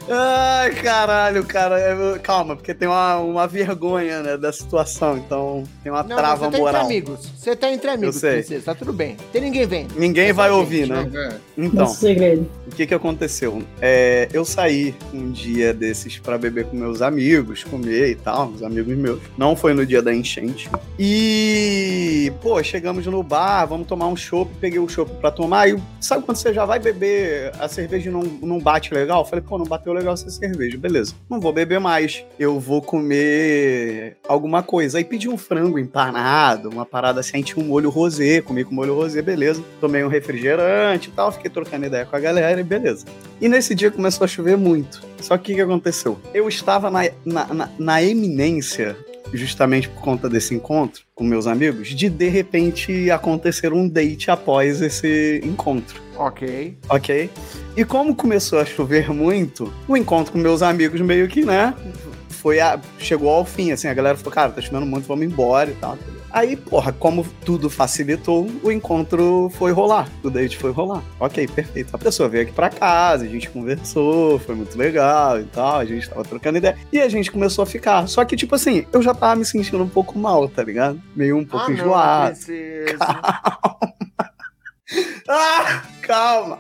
Ai, caralho, cara. Eu- Calma, porque tem uma, uma vergonha, né, da situação. Então, tem uma Não, trava você tá moral. entre amigos. Você tá entre amigos, sei. Princesa. Tá tudo bem. Tem ninguém vendo. Ninguém É vai só ouvir, gente, né? É. Então, segredo. o que que aconteceu? É, eu saí um dia desses pra beber com meus amigos, comer e tal, os amigos meus. Não foi no dia da enchente. E, pô, chegamos no bar, vamos tomar um chopp, peguei o chopp pra tomar. E sabe quando você já vai beber, a cerveja não, não bate legal? Eu falei, pô, não bateu legal essa cerveja, beleza. Não vou beber mais. Eu vou comer alguma coisa. Aí pedi um frango empanado, uma parada assim, tinha um molho rosé, comi com molho rosé, beleza. Tomei um refrigerante e tal, fiquei trocando ideia com a galera e beleza. E nesse dia começou a chover muito. Só que o que aconteceu? Eu estava na, na, na, na eminência, justamente por conta desse encontro com meus amigos, de de repente acontecer um date após esse encontro. Ok. Ok? E como começou a chover muito, o encontro com meus amigos meio que, né? Foi a, chegou ao fim, assim, a galera falou, cara, tá chovendo muito, vamos embora e tal. Aí, porra, como tudo facilitou, o encontro foi rolar. O date foi rolar. Ok, perfeito. A pessoa veio aqui pra casa, a gente conversou, foi muito legal e tal, a gente tava trocando ideia. E a gente começou a ficar. Só que, tipo assim, eu já tava me sentindo um pouco mal, tá ligado? Meio um pouco Ah, enjoado. Não, princesa. <laughs> Ah, calma.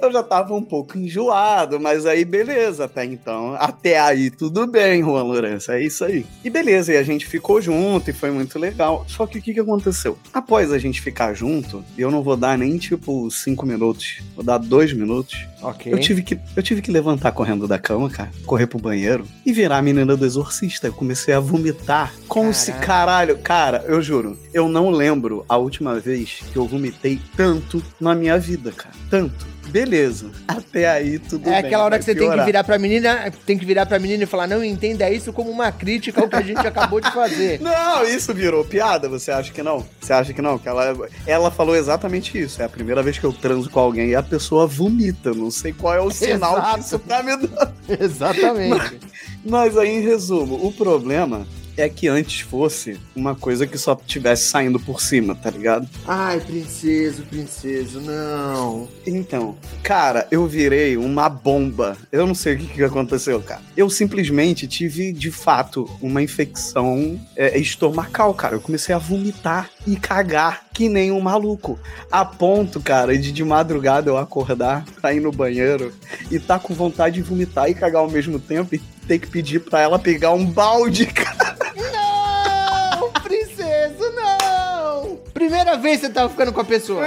Eu já tava um pouco enjoado, mas aí beleza, até então. Até aí tudo bem, Juan Lourenço, é isso aí. E beleza, e a gente ficou junto e foi muito legal. Só que o que, que aconteceu? Após a gente ficar junto, e eu não vou dar nem tipo cinco minutos, vou dar dois minutos. ok. Eu tive, que, eu tive que levantar correndo da cama, cara, correr pro banheiro e virar a menina do exorcista. Eu comecei a vomitar. Como se, caralho, cara, eu juro, eu não lembro a última vez que eu vomitei tanto na minha vida, cara. Tanto. Beleza. Até aí tudo bem. É aquela hora que você tem que piorar. virar pra menina, tem que virar pra menina e falar, não entenda isso como uma crítica ao que a gente acabou de fazer. <laughs> Não, isso virou piada, você acha que não? Você acha que não? Que ela, ela falou exatamente isso. É a primeira vez que eu transo com alguém e a pessoa vomita. Não sei qual é o sinal Exato. que isso tá me dando. <laughs> Exatamente. Mas aí, em resumo, o problema é que antes fosse uma coisa que só tivesse saindo por cima, tá ligado? Ai, princeso, princeso, não. Então, cara, eu virei uma bomba. Eu não sei o que, que aconteceu, cara. Eu simplesmente tive, de fato, uma infecção é, estomacal, cara. Eu comecei a vomitar e cagar que nem um maluco. A ponto, cara, de de madrugada eu acordar, pra ir no banheiro e tá com vontade de vomitar e cagar ao mesmo tempo e ter que pedir pra ela pegar um balde, <laughs> cara. Não, princeso, não. Primeira vez que você tava ficando com a pessoa.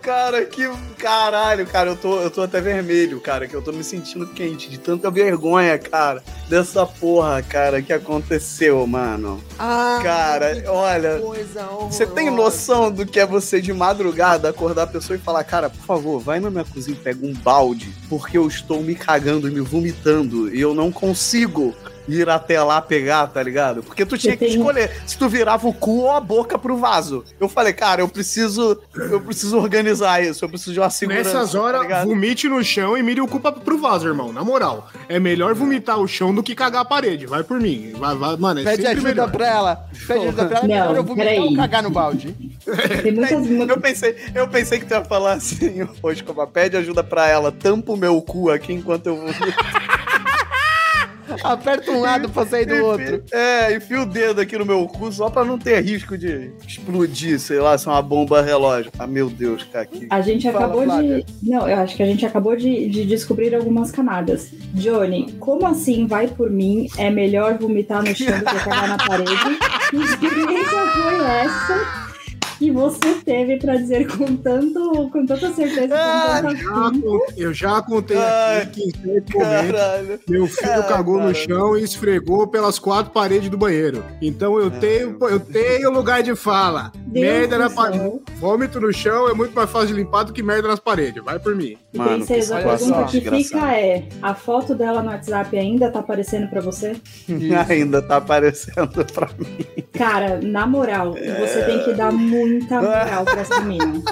Cara, que caralho, cara, eu tô, eu tô até vermelho, cara, que eu tô me sentindo quente de tanta vergonha, cara, dessa porra, cara, que aconteceu, mano. Ah, Cara, olha, Você tem noção do que é você de madrugada acordar a pessoa e falar, cara, por favor, vai na minha cozinha e pega um balde, porque eu estou me cagando e me vomitando e eu não consigo ir até lá pegar, tá ligado? Porque tu tinha que escolher se tu virava o cu ou a boca pro vaso. Eu falei, cara, eu preciso, eu preciso organizar isso, eu preciso de uma segurança. Nessas tá horas, ligado? vomite no chão e mire o culpa pro vaso, irmão. Na moral. É melhor vomitar o chão do que cagar a parede. Vai por mim. Vai, vai, mano, é Pede ajuda melhor. pra ela. Pede ajuda pra ela. Não, melhor eu vomitar ou cagar no balde. <laughs> Tem muitas. Eu pensei, eu pensei que tu ia falar assim, <laughs> hoje, como pede ajuda pra ela, tampa o meu cu aqui enquanto eu vomito. <laughs> Aperta um lado pra sair do outro. É, enfia o dedo aqui no meu cu só pra não ter risco de explodir, sei lá, se é uma bomba relógio. Ah, meu Deus, cara. Que... A gente Fala, acabou Flávia. de. Não, eu acho que a gente acabou de, de descobrir algumas camadas. Johnny, como assim vai por mim? É melhor vomitar no chão do que cagar na parede? Que experiência foi essa que você teve pra dizer com, tanto, com tanta certeza Ah, com Já Eu já contei Ai, aqui que em certo momento Caralho. meu filho Ai, cagou no cara. chão e esfregou pelas quatro paredes do banheiro. Então eu tenho, eu tenho lugar de fala. Deus merda na parede. Vômito no chão é muito mais fácil de limpar do que merda nas paredes. Vai por mim. E, Mano, que Princesa, a pergunta que fica é: a foto dela no WhatsApp ainda tá aparecendo pra você? <laughs> Ainda tá aparecendo pra mim. Cara, na moral, É. você tem que dar muita <laughs> moral pra essa menina.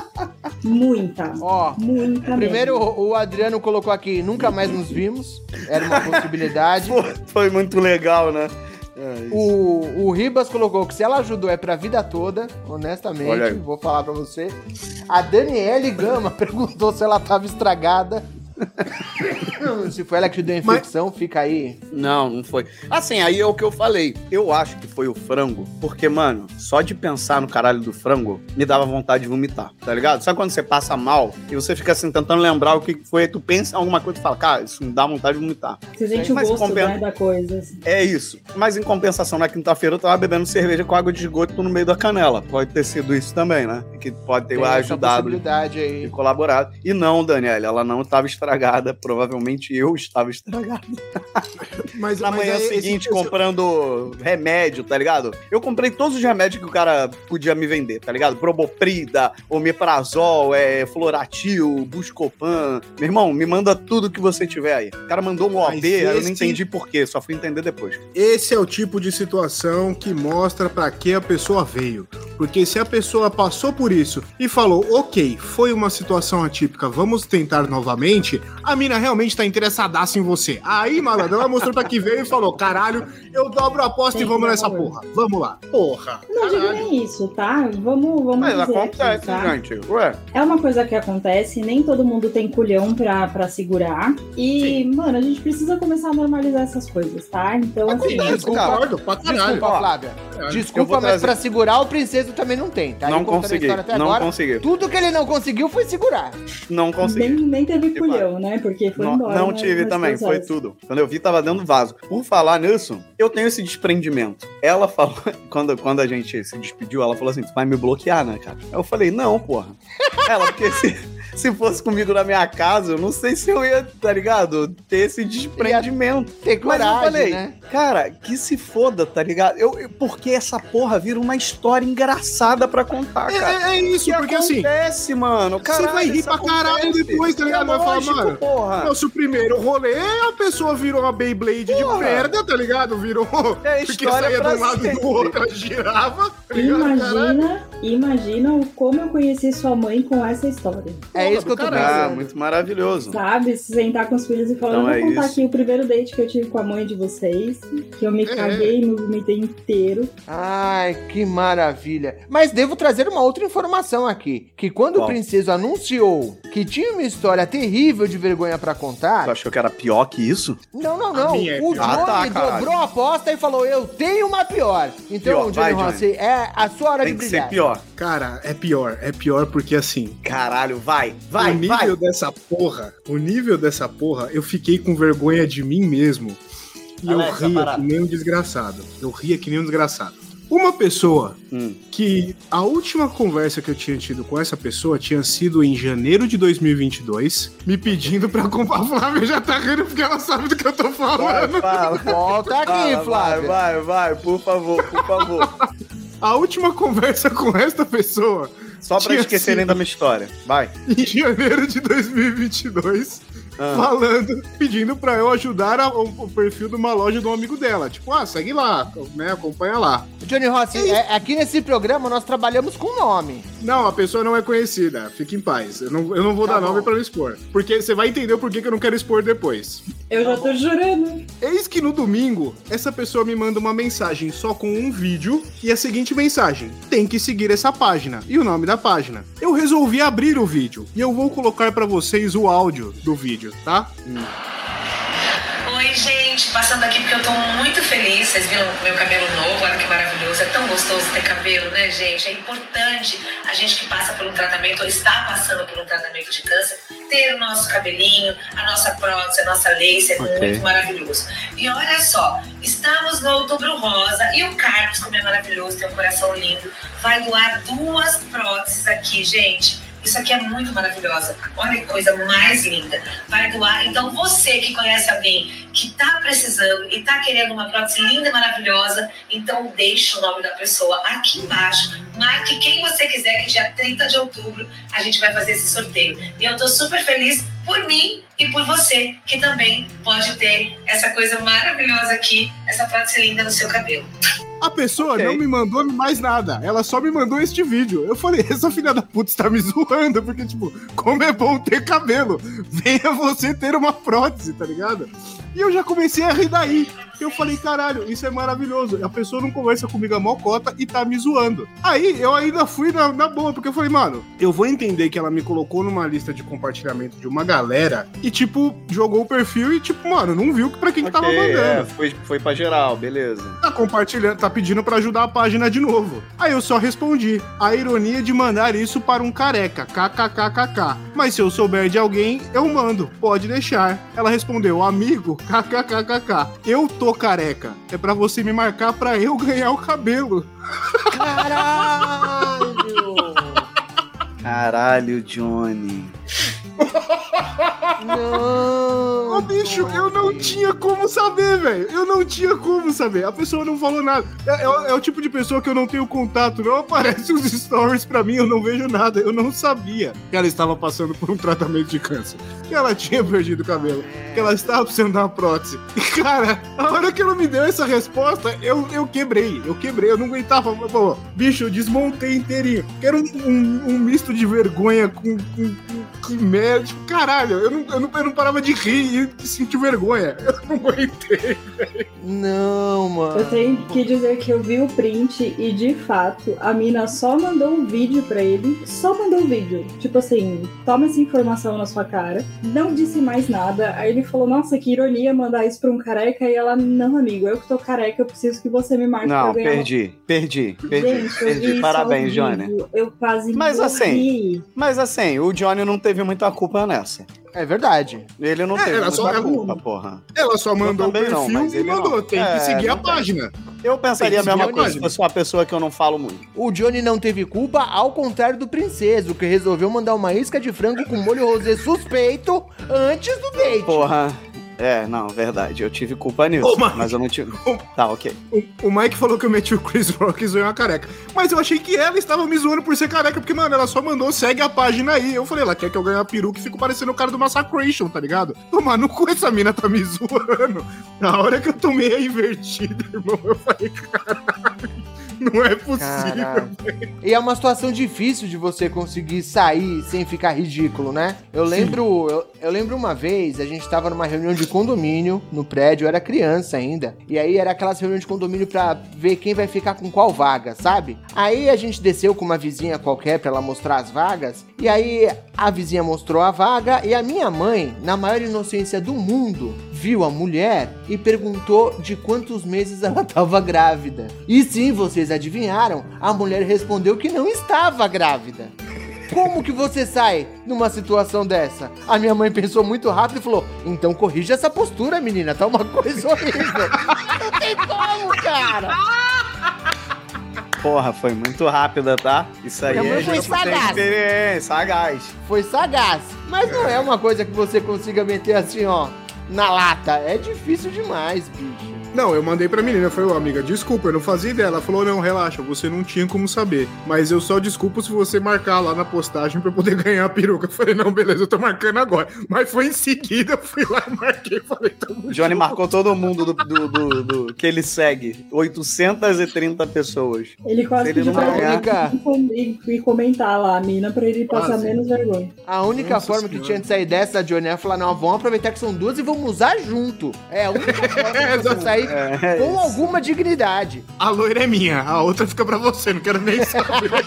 Muita. Ó, Muita primeiro mesmo. o o Adriano colocou aqui, nunca mais nos vimos. Era uma <laughs> possibilidade. Foi muito legal, né? É. O, o Ribas colocou que se ela ajudou é pra vida toda, honestamente, vou falar pra você. A Daniele Gama <laughs> perguntou se ela tava estragada. <laughs> se foi ela que te deu a infecção, fica aí. Não, não foi. Assim, aí é o que eu falei. Eu acho que foi o frango, porque, mano, só de pensar no caralho do frango me dava vontade de vomitar, tá ligado? Sabe quando você passa mal e você fica assim tentando lembrar o que foi, tu pensa em alguma coisa e fala, cara, isso me dá vontade de vomitar. Você sente o Mas gosto compensa- né, da coisa. assim. É isso. Mas em compensação, na quinta-feira eu tava bebendo cerveja com água de esgoto no meio da canela. Pode ter sido isso também, né? Que pode ter Tem essa ajudado e colaborado. E não, Daniela, ela não estava estragada. Provavelmente eu estava estragado. <laughs> Mas, Na mas manhã aí, esse- seguinte, comprando remédio, tá ligado? Eu comprei todos os remédios que o cara podia me vender, tá ligado? Proboprida, Omeprazol, é, Floratil, Buscopan. Meu irmão, me manda tudo que você tiver aí. O cara mandou um OB, aí eu não esse- entendi por quê, só fui entender depois. Esse é o tipo de situação que mostra pra que a pessoa veio. Porque se a pessoa passou por isso e falou, ok, foi uma situação atípica, vamos tentar novamente, a mina realmente tá interessadaça em você. Aí, malandro, ela mostrou puta que veio e falou: caralho, eu dobro a aposta Tem e vamos que nessa porra. Vamos lá. Porra. Não digo nem isso, tá? Vamos, vamos Mas dizer acontece, aqui, tá? gente. Ué, É uma coisa que acontece, nem todo mundo tem culhão pra, pra segurar. E, mano, a gente precisa começar a normalizar essas coisas, tá? Então, assim, Acontece, concordo pra caralho. Desculpa, Flávia. Caralho. Desculpa, mas trazer- pra segurar o princeso também não tem, tá? não consegui. história até Não agora. consegui. Tudo que ele não conseguiu foi segurar. Não consegui. nem, nem teve Que culhão, né? Porque foi não, embora. não nas- tive nas também, foi tudo. Quando eu vi, tava dando vaso. Por falar nisso, eu tenho esse desprendimento. Ela <laughs> falou, quando, quando a gente se despediu, ela falou assim: tu vai me bloquear, né, cara? Eu falei, não, porra. Ela, porque <laughs> se, se fosse comigo na minha casa, eu não sei se eu ia, tá ligado? Ter esse desprendimento. Ter Mas coragem, eu falei, né? cara, que se foda, tá ligado? Eu, eu- porque essa porra vira uma história engraçada pra contar, cara. É, é isso, Que porque assim. acontece, mano. Você vai rir pra caralho acontece. depois, tá ligado? É Vai falar, lógico, mano, porra. Nosso primeiro rolê, a pessoa virou uma Beyblade de Porra. merda, tá ligado? Virou. É <laughs> Porque saía de um lado e do outro, ela girava, tá. Imagina, imagina como eu conheci sua mãe com essa história. É isso que eu tô Caralho. Ah, pensando. muito maravilhoso. Sabe? Se sentar com os filhos e falar, Então eu vou é contar isso. aqui o primeiro date que eu tive com a mãe de vocês, que eu me É. caguei e me vomitei inteiro. Ai, que maravilha. Mas devo trazer uma outra informação aqui. Que quando Qual? o princeso anunciou que tinha uma história terrível de vergonha pra contar... Tu achou que era pior que isso? Não, não, A não. minha é O. Johnny Ah, tá, dobrou a aposta e falou, eu tenho uma pior. Então, Pior, Johnny vai, Johnny. Rossi, é a sua hora Tem de que brilhar. ser pior. Cara, é pior. É pior porque assim. Caralho, vai, vai, o nível vai. dessa porra, o nível dessa porra, eu fiquei com vergonha de mim mesmo. E Alexa, eu ria para. que nem um desgraçado. Eu ria que nem um desgraçado. Uma pessoa Hum. que a última conversa que eu tinha tido com essa pessoa tinha sido em janeiro de 2022, me pedindo pra comprar. A Flávia já tá rindo porque ela sabe do que eu tô Vai, falando. <laughs> fala. Volta aqui, Fala, Flávio. Vai, vai, vai, por favor, por favor. <laughs> A última conversa com esta pessoa, Só pra esquecerem da minha história. Vai. em janeiro de 2022, Ah. falando, pedindo pra eu ajudar a- o, o perfil de uma loja de um amigo dela. Tipo, ah, segue lá, né? Acompanha lá. Johnny Rossi, é- aqui nesse programa nós trabalhamos com nome. Não, a pessoa não é conhecida. Fique em paz. Eu não, eu não vou Tá dar bom. nome pra não expor. Porque você vai entender o porquê que eu não quero expor depois. Eu já tô jurando. Eis que no domingo, essa pessoa me manda uma mensagem só com um vídeo e a seguinte mensagem: tem que seguir essa página e o nome da página. Eu resolvi abrir o vídeo e eu vou colocar pra vocês o áudio do vídeo, tá? Oi, gente, passando aqui porque eu tô muito feliz. Vocês viram meu cabelo novo, olha que maravilhoso. É tão gostoso ter cabelo, né, gente? É importante a gente que passa por um tratamento ou está passando por um tratamento de câncer ter o nosso cabelinho, a nossa prótese, a nossa lace. É Ok. muito maravilhoso. E olha só, estamos no Outubro Rosa e o Carlos, como é maravilhoso, tem um coração lindo, vai doar duas próteses aqui, gente. Isso aqui é muito maravilhosa. Olha que coisa mais linda. Vai doar. Então, você que conhece alguém que está precisando e está querendo uma prótese linda e maravilhosa, então deixe o nome da pessoa aqui embaixo. Marque quem você quiser, que dia 30 de outubro a gente vai fazer esse sorteio. E eu tô super feliz por mim e por você, que também pode ter essa coisa maravilhosa aqui, essa prótese linda no seu cabelo. A pessoa Ok. não me mandou mais nada. Ela só me mandou este vídeo. Eu falei, <laughs> essa filha da puta está me zoando. Porque, tipo, como é bom ter cabelo. Venha você ter uma prótese, tá ligado? E eu já comecei a rir daí. Eu falei, caralho, isso é maravilhoso. A pessoa não conversa comigo a mocota e tá me zoando. Aí eu ainda fui na, na boa, porque eu falei, mano, eu vou entender que ela me colocou numa lista de compartilhamento de uma galera e, tipo, jogou o perfil e, tipo, mano, não viu pra quem que tava Ok, mandando é, foi, foi pra geral, beleza. tá compartilhando, tá pedindo pra ajudar a página de novo. Aí eu só respondi: a ironia de mandar isso para um careca, kkkk. Mas se eu souber de alguém, eu mando, pode deixar. Ela respondeu: amigo, kkkk. Eu tô careca. É pra você me marcar pra eu ganhar o cabelo. Caralho! Caralho, Johnny. Não! <laughs> Ô, bicho, eu não tinha como saber, velho. Eu não tinha como saber. A pessoa não falou nada. É, é o- é o tipo de pessoa que eu não tenho contato. Não aparece os stories pra mim, eu não vejo nada. Eu não sabia que ela estava passando por um tratamento de câncer. Que ela tinha perdido o cabelo. Que ela estava precisando dar uma prótese. E, cara, a hora que ela me deu essa resposta, eu, eu quebrei. Eu quebrei. Eu não aguentava. Pô, bicho, eu desmontei inteirinho. Que era um, um- um misto de vergonha com- com que merda. Tipo, caralho, eu não, eu, não, eu não parava de rir e sentir vergonha. <laughs> Eu não aguentei. Não, mano. Eu tenho que dizer que eu vi o print e de fato a mina só mandou um vídeo pra ele. Só mandou um vídeo. Tipo assim, toma essa informação na sua cara. Não disse mais nada. Aí ele falou: Nossa, que ironia mandar isso pra um careca. E ela, não, amigo, eu que tô careca, eu preciso que você me marque pra Não, eu ganhar. perdi, perdi, perdi, Gente, perdi. Parabéns, Johnny. Eu quase Mas morri. assim, Mas assim, o Johnny não teve muita culpa nessa. É verdade. Ele não É, teve muita só- culpa, porra. Ela só mandou o não, perfil mas e ele mandou. não. Tem É, que seguir a não tem. página. Eu pensaria a mesma coisa se fosse uma pessoa que eu não falo muito. O Johnny não teve culpa, ao contrário do Princeso, que resolveu mandar uma isca de frango com molho rosé suspeito antes do date. Porra. É, não, verdade. Eu tive culpa nisso. Ô, mas eu não tive. Tá, ok. O, o Mike falou que eu meti o Chris Rock e zoei uma careca. Mas eu achei que ela estava me zoando por ser careca, porque, mano, ela só mandou segue a página aí. Eu falei, ela quer que eu ganhe uma peruca e fico parecendo o cara do Massacration, tá ligado? Tomar no cu, essa mina tá me <laughs> zoando. Na hora que eu tomei a invertida, irmão, eu falei, caralho, <laughs> não é possível. E é uma situação difícil de você conseguir sair sem ficar ridículo, né? Eu lembro, eu, eu lembro uma vez, a gente tava numa reunião de condomínio no prédio, eu era criança ainda. E aí era aquelas reuniões de condomínio pra ver quem vai ficar com qual vaga, sabe? Aí a gente desceu com uma vizinha qualquer pra ela mostrar as vagas. E aí a vizinha mostrou a vaga e a minha mãe, na maior inocência do mundo, viu a mulher e perguntou de quantos meses ela <laughs> estava grávida. E sim, vocês adivinharam, a mulher respondeu que não estava grávida. Como que você sai numa situação dessa? A minha mãe pensou muito rápido e falou: então corrija essa postura, menina, tá uma coisa horrível. Não tem como, cara. Porra, foi muito rápida, tá? Isso aí Minha mãe é foi sagaz. experiência, sagaz. Foi sagaz, mas não é uma coisa que você consiga meter assim, ó, na lata. É difícil demais, bicho. Não, eu mandei pra menina, eu falei, ô amiga, desculpa, eu não fazia ideia. Ela falou, não, relaxa, você não tinha como saber. Mas eu só desculpo se você marcar lá na postagem pra eu poder <laughs> ganhar a peruca. Eu falei, não, beleza, eu tô marcando agora. Mas foi em seguida, eu fui lá, <laughs> marquei, falei, tamo O Johnny junto. marcou todo mundo do, do- do- do- que ele segue. 830 pessoas. Ele quase Ele pediu não pra ganhar. ele e, comentar lá a mina pra ele passar sim. menos vergonha. A única Nossa forma que Senhora. tinha de sair dessa, Johnny, é falar, não, vamos aproveitar que são duas e vamos usar junto. É a única forma de você sair É, com alguma dignidade. A loira é minha, a outra fica pra você, não quero nem saber. <laughs>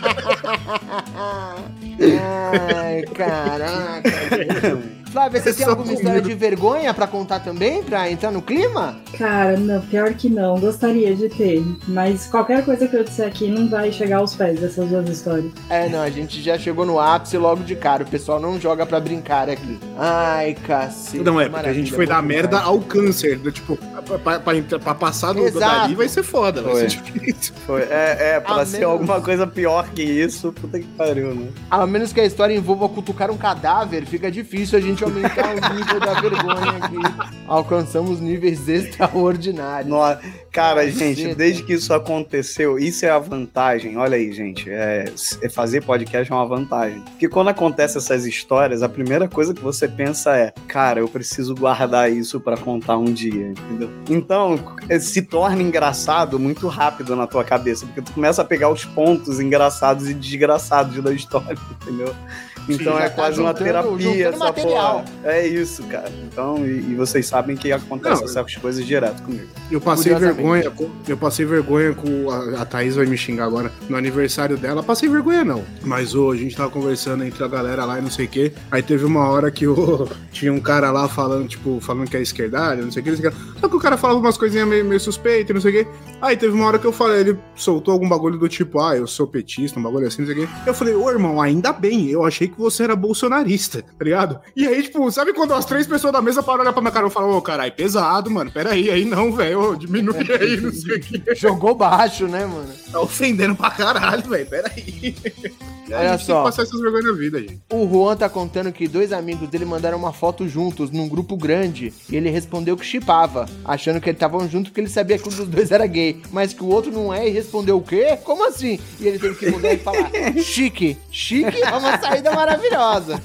Ai, caraca. <laughs> Flávia, você tem alguma história de vergonha pra contar também? Pra entrar no clima? Cara, não, pior que não. Gostaria de ter. Mas qualquer coisa que eu disser aqui não vai chegar aos pés dessas duas histórias. É, não, a gente já chegou no ápice logo de cara. O pessoal não joga pra brincar aqui. Ai, cacete. Não é, porque a gente foi bom da merda ao câncer. Do, tipo, pra, pra, pra passar do, dali vai ser foda, vai Foi. ser difícil. Foi, é, é, pra A ser menos- alguma coisa pior que isso, puta que pariu, né? A menos que a história envolva cutucar um cadáver, fica difícil a gente aumentar o nível da vergonha aqui. Alcançamos níveis extraordinários. Nossa, cara, gente, desde que isso aconteceu, isso é a vantagem. Olha aí, gente, é, é fazer podcast é uma vantagem. Porque quando acontecem essas histórias, a primeira coisa que você pensa é, cara, eu preciso guardar isso pra contar um dia, entendeu? Então, é, se torna engraçado muito rápido na tua cabeça, porque tu começa a pegar os pontos engraçados e desgraçados da história, <laughs> entendeu? Então já é tá quase uma juntando- terapia essa material. porra. É isso, cara. Então, e, e vocês sabem que acontecem Não. essas coisas direto comigo. Eu passei vergonha, com, eu passei vergonha com a, a Thaís vai me xingar agora no aniversário dela. Passei vergonha não, mas ô, a gente tava conversando entre a galera lá e não sei o que. Aí teve uma hora que ô, <laughs> tinha um cara lá falando tipo falando que é esquerdalho, não sei o que, não sei o que. Só que o cara falava umas coisinhas meio, meio suspeitas, não sei o que. Aí teve uma hora que eu falei, ele soltou algum bagulho do tipo, ah, eu sou petista, um bagulho assim, não sei o que. Eu falei, ô irmão, ainda bem, eu achei que você era bolsonarista, tá ligado? E aí, tipo, sabe quando as três pessoas da mesa param olhar pra minha cara e falam, ô, caralho, pesado, mano, peraí, aí não, velho, diminui aí, não sei o que. Jogou baixo, né, mano? Tá ofendendo pra caralho, velho, peraí. Olha só. tem que passar essas vergonhas na vida, gente. O Juan tá contando que dois amigos dele mandaram uma foto juntos num grupo grande e ele respondeu que chipava, achando que eles estavam juntos porque ele sabia que um dos dois era gay, mas que o outro não é e respondeu o quê? Como assim? E ele teve que mudar e falar: <laughs> chique, chique é uma saída maravilhosa.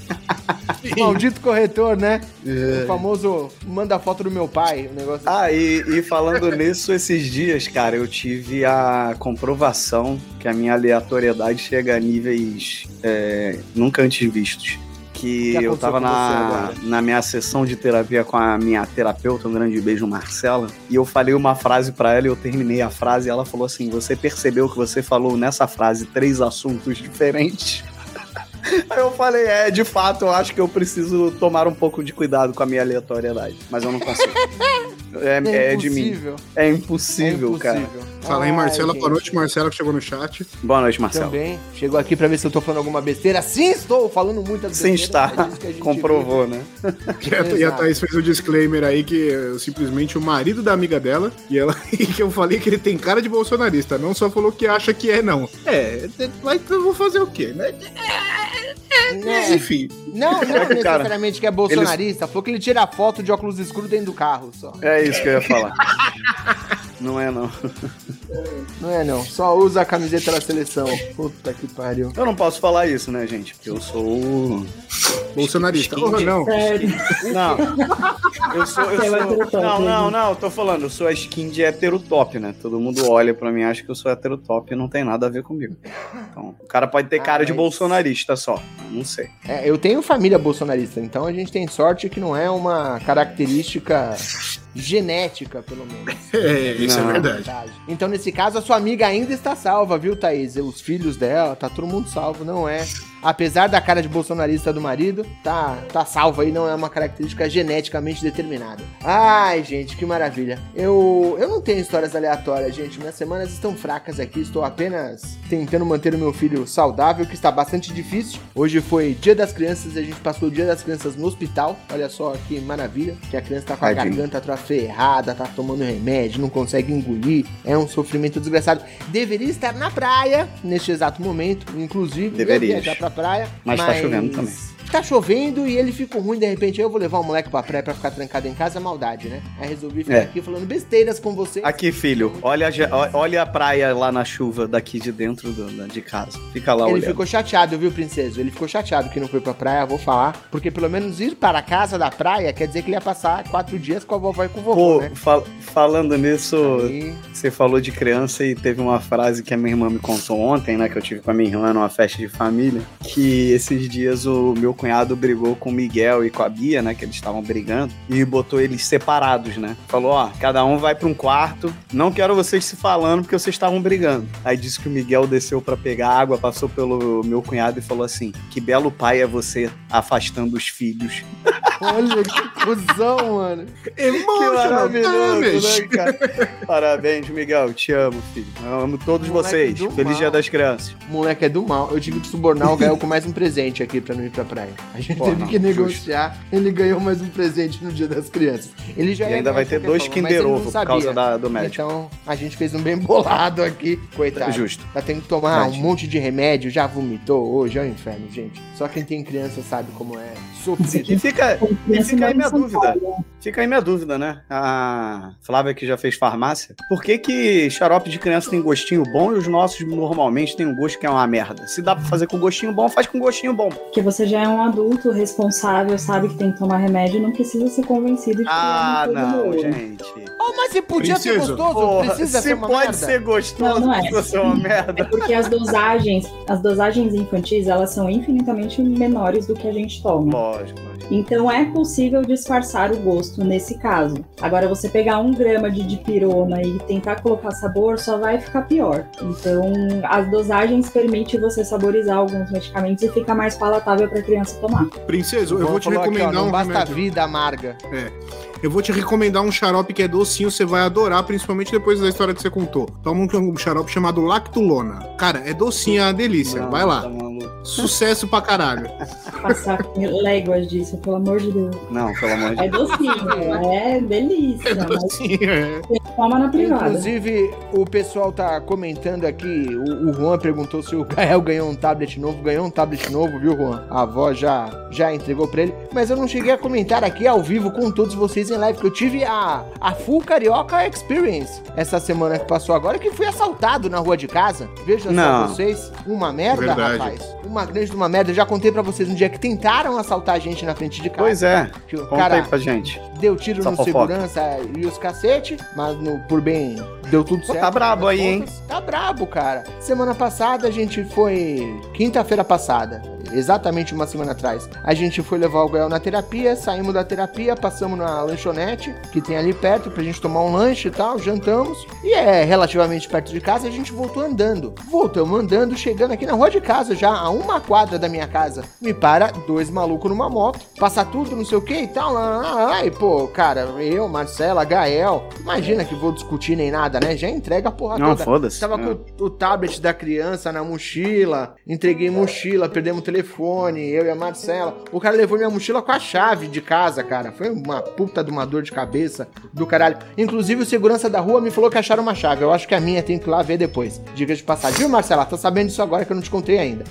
Maldito corretor, né? O famoso manda foto do meu pai, o negócio. Ah, e, e falando nisso, esses dias, cara, eu tive a comprovação que a minha aleatoriedade chega a níveis é, nunca antes vistos. que que eu tava na, na minha sessão de terapia com a minha terapeuta, um grande beijo, Marcela, e eu falei uma frase pra ela e eu terminei a frase e ela falou assim: Você percebeu que você falou nessa frase três assuntos diferentes? Aí eu falei, é, de fato, eu acho que eu preciso tomar um pouco de cuidado com a minha aleatoriedade. Mas eu não consigo. É, é de mim. impossível. É impossível, é cara. impossível. Fala aí, Marcela. Boa noite, Marcela, que chegou no chat. Boa noite, Marcelo. Também. Chegou aqui pra ver se eu tô falando alguma besteira. Sim, estou falando muitas Sim, besteiras. está. é Comprovou, né? E a, e. Thaís fez o disclaimer aí que eu, simplesmente o marido da amiga dela, e ela <laughs> e que eu falei que ele tem cara de bolsonarista, não só falou que acha que é, não. É, mas eu vou fazer o quê, né? Né? Enfim. Não, não Cara, necessariamente que é bolsonarista. Falou que ele tira foto de óculos escuros dentro do carro só. É isso que eu ia falar. Não é, não. Não é não. Só usa a camiseta da seleção. Puta que pariu. Eu não posso falar isso, né, gente? Porque eu sou o. Bolsonarista. Oh, não. Sério. Não. Eu sou. Eu é sou... heterotop, Não, né? não, não. Eu tô falando, eu sou a skin de heterotop, né? Todo mundo olha pra mim e acha que eu sou heterotop e não tem nada a ver comigo. Então, o cara pode ter cara Ah, de mas- bolsonarista só. Não sei. É, eu tenho família bolsonarista, então a gente tem sorte que não é uma característica genética, pelo menos. <laughs> É, isso Não. é verdade. Então, nesse caso, a sua amiga ainda está salva, viu, Thaís? Os filhos dela, tá todo mundo salvo, não é. Apesar da cara de bolsonarista do marido, tá, tá salvo aí, não é uma característica geneticamente determinada. Ai, gente, que maravilha. Eu, eu não tenho histórias aleatórias, gente. Minhas semanas estão fracas aqui, estou apenas tentando manter o meu filho saudável, que está bastante difícil. Hoje foi Dia das Crianças, a gente passou o Dia das Crianças no hospital. Olha só que maravilha, que a criança tá com a Tadinho. garganta toda ferrada, tá tomando remédio, não consegue engolir. É um sofrimento desgraçado. Deveria estar na praia neste exato momento, inclusive. ia Deverias. viajar pra praia. Mas tá chovendo também. Tá chovendo e ele ficou ruim, de repente eu vou levar o moleque pra praia pra ficar trancado em casa, é maldade, né? Aí resolvi ficar É. aqui falando besteiras com você. Aqui, filho, olha a, olha a praia lá na chuva daqui de dentro do- de casa. Fica lá Ele olhando. ficou chateado, viu, princesa? Ele ficou chateado que não foi pra praia, vou falar. Porque pelo menos ir para a casa da praia quer dizer que ele ia passar quatro dias com a vovó e com o vovô, Pô, né? fal- falando nisso, Aí, Você falou de criança e teve uma frase que a minha irmã me contou ontem, né? Que eu tive com a minha irmã numa festa de família. Que esses dias o meu cunhado brigou com o Miguel e com a Bia, né? Que eles estavam brigando. E botou eles separados, né? Falou: ó, cada um vai pra um quarto. Não quero vocês se falando porque vocês estavam brigando. Aí disse que o Miguel desceu pra pegar água, passou pelo meu cunhado e falou assim: Que belo pai é você afastando os filhos. olha que cuzão, mano. Que Emotional maravilhoso, damage. né, cara? Parabéns, Miguel. Te amo, filho. Eu amo todos Moleque vocês. Feliz mal. Dia das Crianças. O moleque é do mal. Eu tive que subornar o Gael com mais um presente aqui pra não ir pra praia. A gente Pô, teve não, que justo. negociar. Ele ganhou mais um presente no dia das crianças. Ele já E ainda vai ter dois forma, mas Kinder Ovo por causa da, do médico. Então, a gente fez um bem bolado aqui. Coitado. Justo. Tá tendo que tomar Tadinho. um monte de remédio, já vomitou. Hoje é o inferno, gente. Só quem tem criança sabe como é sofrer. E fica, e fica aí minha dúvida. Fica aí minha dúvida, né? A Flávia que já fez farmácia. Por que que xarope de criança tem gostinho bom e os nossos normalmente tem um gosto que é uma merda? Se dá pra fazer com gostinho bom, faz com gostinho bom. Porque você já é um adulto responsável, sabe que tem que tomar remédio, não precisa ser convencido de que Ah, é uma não, gente. Oh, mas se podia ser Princesa. gostoso, Porra, precisa se ser uma pode merda. ser gostoso, Não, não é. precisa ser uma É merda. porque as dosagens, as dosagens infantis, elas são infinitamente menores do que a gente toma. Lógico, lógico. Então é possível disfarçar o gosto nesse caso. Agora, você pegar um grama de dipirona e tentar colocar sabor, só vai ficar pior. Então, as dosagens permitem você saborizar alguns medicamentos e fica mais palatável para a criança tomar. Princesa, eu vou te falou aqui, ó, recomendar não um basta remédio. vida amarga. Eu vou te recomendar um xarope que é docinho, você vai adorar, principalmente depois da história que você contou. Toma um, um xarope chamado Lactulona. Cara, é docinho, é uma delícia. Não, vai lá. tá. Sucesso pra caralho. <laughs> Passar léguas disso, pelo amor de Deus. Não, pelo amor de É Deus. docinho, é delícia, É mas docinho, é. toma na privada. Inclusive, o pessoal tá comentando aqui, o, o Juan perguntou se o Gael ganhou um tablet novo. Ganhou um tablet novo, viu, Juan? A avó já, já entregou pra ele. Mas eu não cheguei a comentar aqui ao vivo com todos vocês em live, que eu tive a, a Full Carioca Experience essa semana que passou agora, que fui assaltado na rua de casa. Veja Não. só vocês. Uma merda, Verdade. rapaz. Uma grande de uma merda. Eu já contei pra vocês um dia que tentaram assaltar a gente na frente de casa. Pois é, Que o conta cara aí pra gente. deu tiro Essa no fofoca. segurança e os cacete, mas no- por bem deu tudo Pô, certo. tá brabo aí, hein? Tá brabo, cara. Semana passada a gente foi. Quinta-feira passada, exatamente uma semana atrás, a gente foi levar o Gael na terapia, saímos da terapia, passamos na lanchonete, que tem ali perto, pra gente tomar um lanche e tal, jantamos. E é relativamente perto de casa, a gente voltou andando. Voltamos andando, chegando aqui na rua de casa, já a uma quadra da minha casa. Me para dois malucos numa moto, passa tudo, não sei o que e tal. Lá, lá, lá, e pô, cara, eu, Marcela, Gael, imagina que vou discutir nem nada, né? Já entrega a porra Não, toda. foda-se. Tava É. com o tablet da criança na mochila, entreguei mochila, perdemos o telefone, eu e a Marcela. O cara levou minha mochila com a chave de casa, cara. Foi uma puta de uma dor de cabeça do caralho. Inclusive, o segurança da rua me falou que acharam uma chave. Eu acho que a minha tem que ir lá ver depois. Diga de passagem. Viu, Marcela? Tô sabendo disso agora que eu não te contei ainda.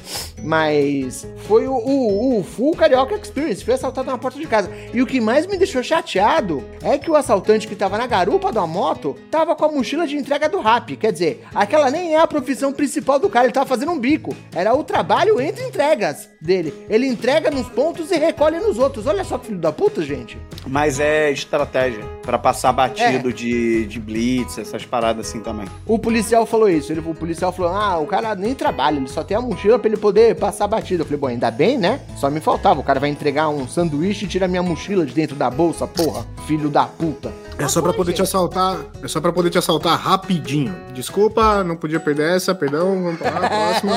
Mas foi o, o, o full Carioca Experience. Foi assaltado na porta de casa. E o que mais me deixou chateado é que o assaltante que tava na garupa da moto tava com a mochila de entrega do rap. Quer dizer, aquela nem é a profissão principal do cara. Ele tava fazendo um bico. Era o trabalho entre entregas dele. Ele entrega nos pontos e recolhe nos outros. Olha só que filho da puta, gente. Mas é estratégia pra passar batido É. de, de blitz, essas paradas assim também. O policial falou isso. Ele, o policial falou: Ah, o cara nem trabalha, ele só tem a mochila pra ele poder passar batido. Eu falei: Bom, ainda bem, né? Só me faltava. O cara vai entregar um sanduíche e tira minha mochila de dentro da bolsa, porra. Filho da puta. É só pra poder te assaltar. É só pra poder te assaltar rapidinho. Desculpa, não podia perder essa, perdão, vamos pra lá, <laughs> próxima.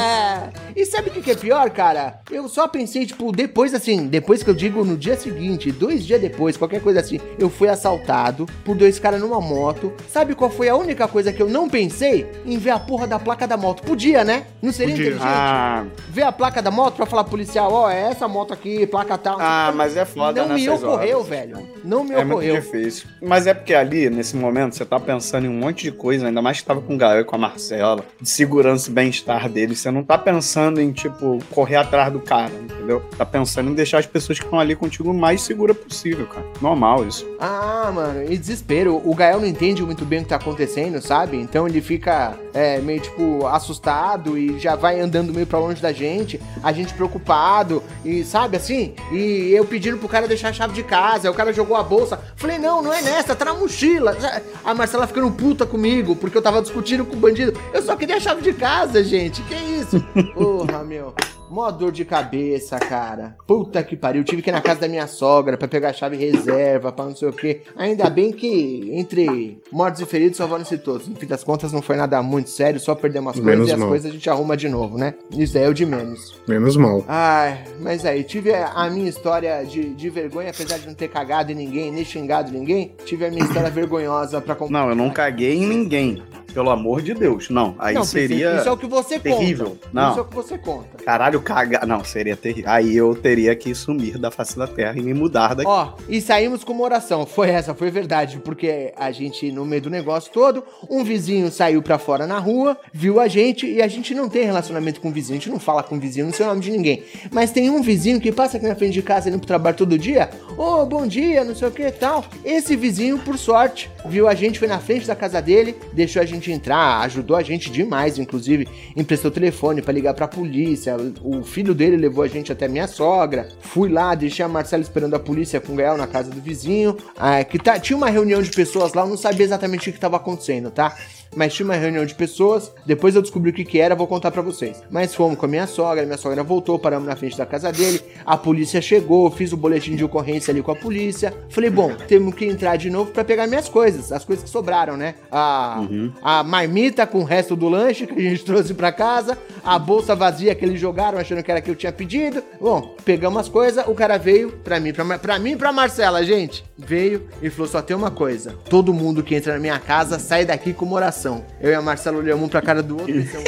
e sabe o que, que é pior, cara? Eu só pensei, tipo, depois assim, depois que eu digo no dia seguinte, dois dias depois, qualquer coisa assim, eu fui assaltado por dois caras numa moto. Sabe qual foi a única coisa que eu não pensei? Em ver a porra da placa da moto. Podia, né? Não seria Podia. inteligente? Ah, Ver a placa da moto pra falar pro policial, ó, é essa moto aqui, placa tal. ah, mas é foda Não me nessas ocorreu, horas. velho. Não me É muito ocorreu. difícil. Mas é porque ali, nesse momento, você tá pensando em um monte de coisa, ainda mais que tava com o Gael e com a Marcela, de segurança e bem-estar deles. Você não tá pensando em, tipo, correr atrás do cara, entendeu? Tá pensando em deixar as pessoas que estão ali contigo o mais segura possível, cara. Normal isso. Ah, mano, e desespero. O Gael não entende muito bem o que tá acontecendo, sabe? Então ele fica é, meio, tipo, assustado e já vai andando meio pra longe da gente. A gente preocupado e, sabe, assim? E eu pedindo pro cara deixar a chave de casa. O cara jogou a bolsa. Falei, não, não é nessa, tá na mochila. A Marcela ficando puta comigo porque eu tava discutindo com o bandido. Eu só queria a chave de casa, gente. Que isso? <laughs> Porra, meu. Mó dor de cabeça, cara. Puta que pariu. Tive que ir na casa da minha sogra pra pegar a chave reserva, pra não sei o quê. Ainda bem que entre mortos e feridos só vão se todos. No fim das contas, não foi nada muito sério, só perdemos as Menos coisas e as mal. coisas a gente arruma de novo, né? Isso aí é o de menos. Menos mal. Ai, mas aí, tive a a minha história de, de vergonha, apesar de não ter cagado em ninguém, nem xingado ninguém, tive a minha história vergonhosa pra contar. Não, eu não caguei em ninguém. Pelo amor de Deus. Não, aí Não, seria. Isso é o que você terrível. conta. Não. Isso é o que você conta. Caralho, cagar. Não, seria terrível. Aí eu teria que sumir da face da terra e me mudar daqui. Ó, e saímos com uma oração. Foi essa, foi verdade, porque a gente, no meio do negócio todo, um vizinho saiu pra fora na rua, viu a gente e a gente não tem relacionamento com o vizinho, a gente não fala com o vizinho, não sei o nome de ninguém. Mas tem um vizinho que passa aqui na frente de casa indo pro trabalho todo dia. Ô, bom dia, não sei o que e tal. Esse vizinho, por sorte, viu a gente, foi na frente da casa dele, deixou a gente entrar, ajudou a gente demais, inclusive, emprestou telefone pra ligar pra polícia. O filho dele levou a gente até minha sogra. Fui lá, deixei a Marcela esperando a polícia com o Gael na casa do vizinho. Ah, que tá, tinha uma reunião de pessoas lá, eu não sabia exatamente o que tava acontecendo, tá? Mas tinha uma reunião de pessoas, depois eu descobri o que que era, vou contar pra vocês. Mas fomos com a minha sogra, minha sogra voltou, paramos na frente da casa dele, a polícia chegou, fiz o boletim de ocorrência ali com a polícia. Falei, bom, temos que entrar de novo pra pegar minhas coisas, as coisas que sobraram, né? A, a marmita com o resto do lanche que a gente <laughs> trouxe pra casa, a bolsa vazia que eles jogaram achando que era que eu tinha pedido. Bom, pegamos as coisas, o cara veio pra mim, pra, pra mim e pra Marcela, gente. Veio e falou: só tem uma coisa: todo mundo que entra na minha casa sai daqui com uma oração. Eu e a Marcela olhamos um pra cara do outro, então,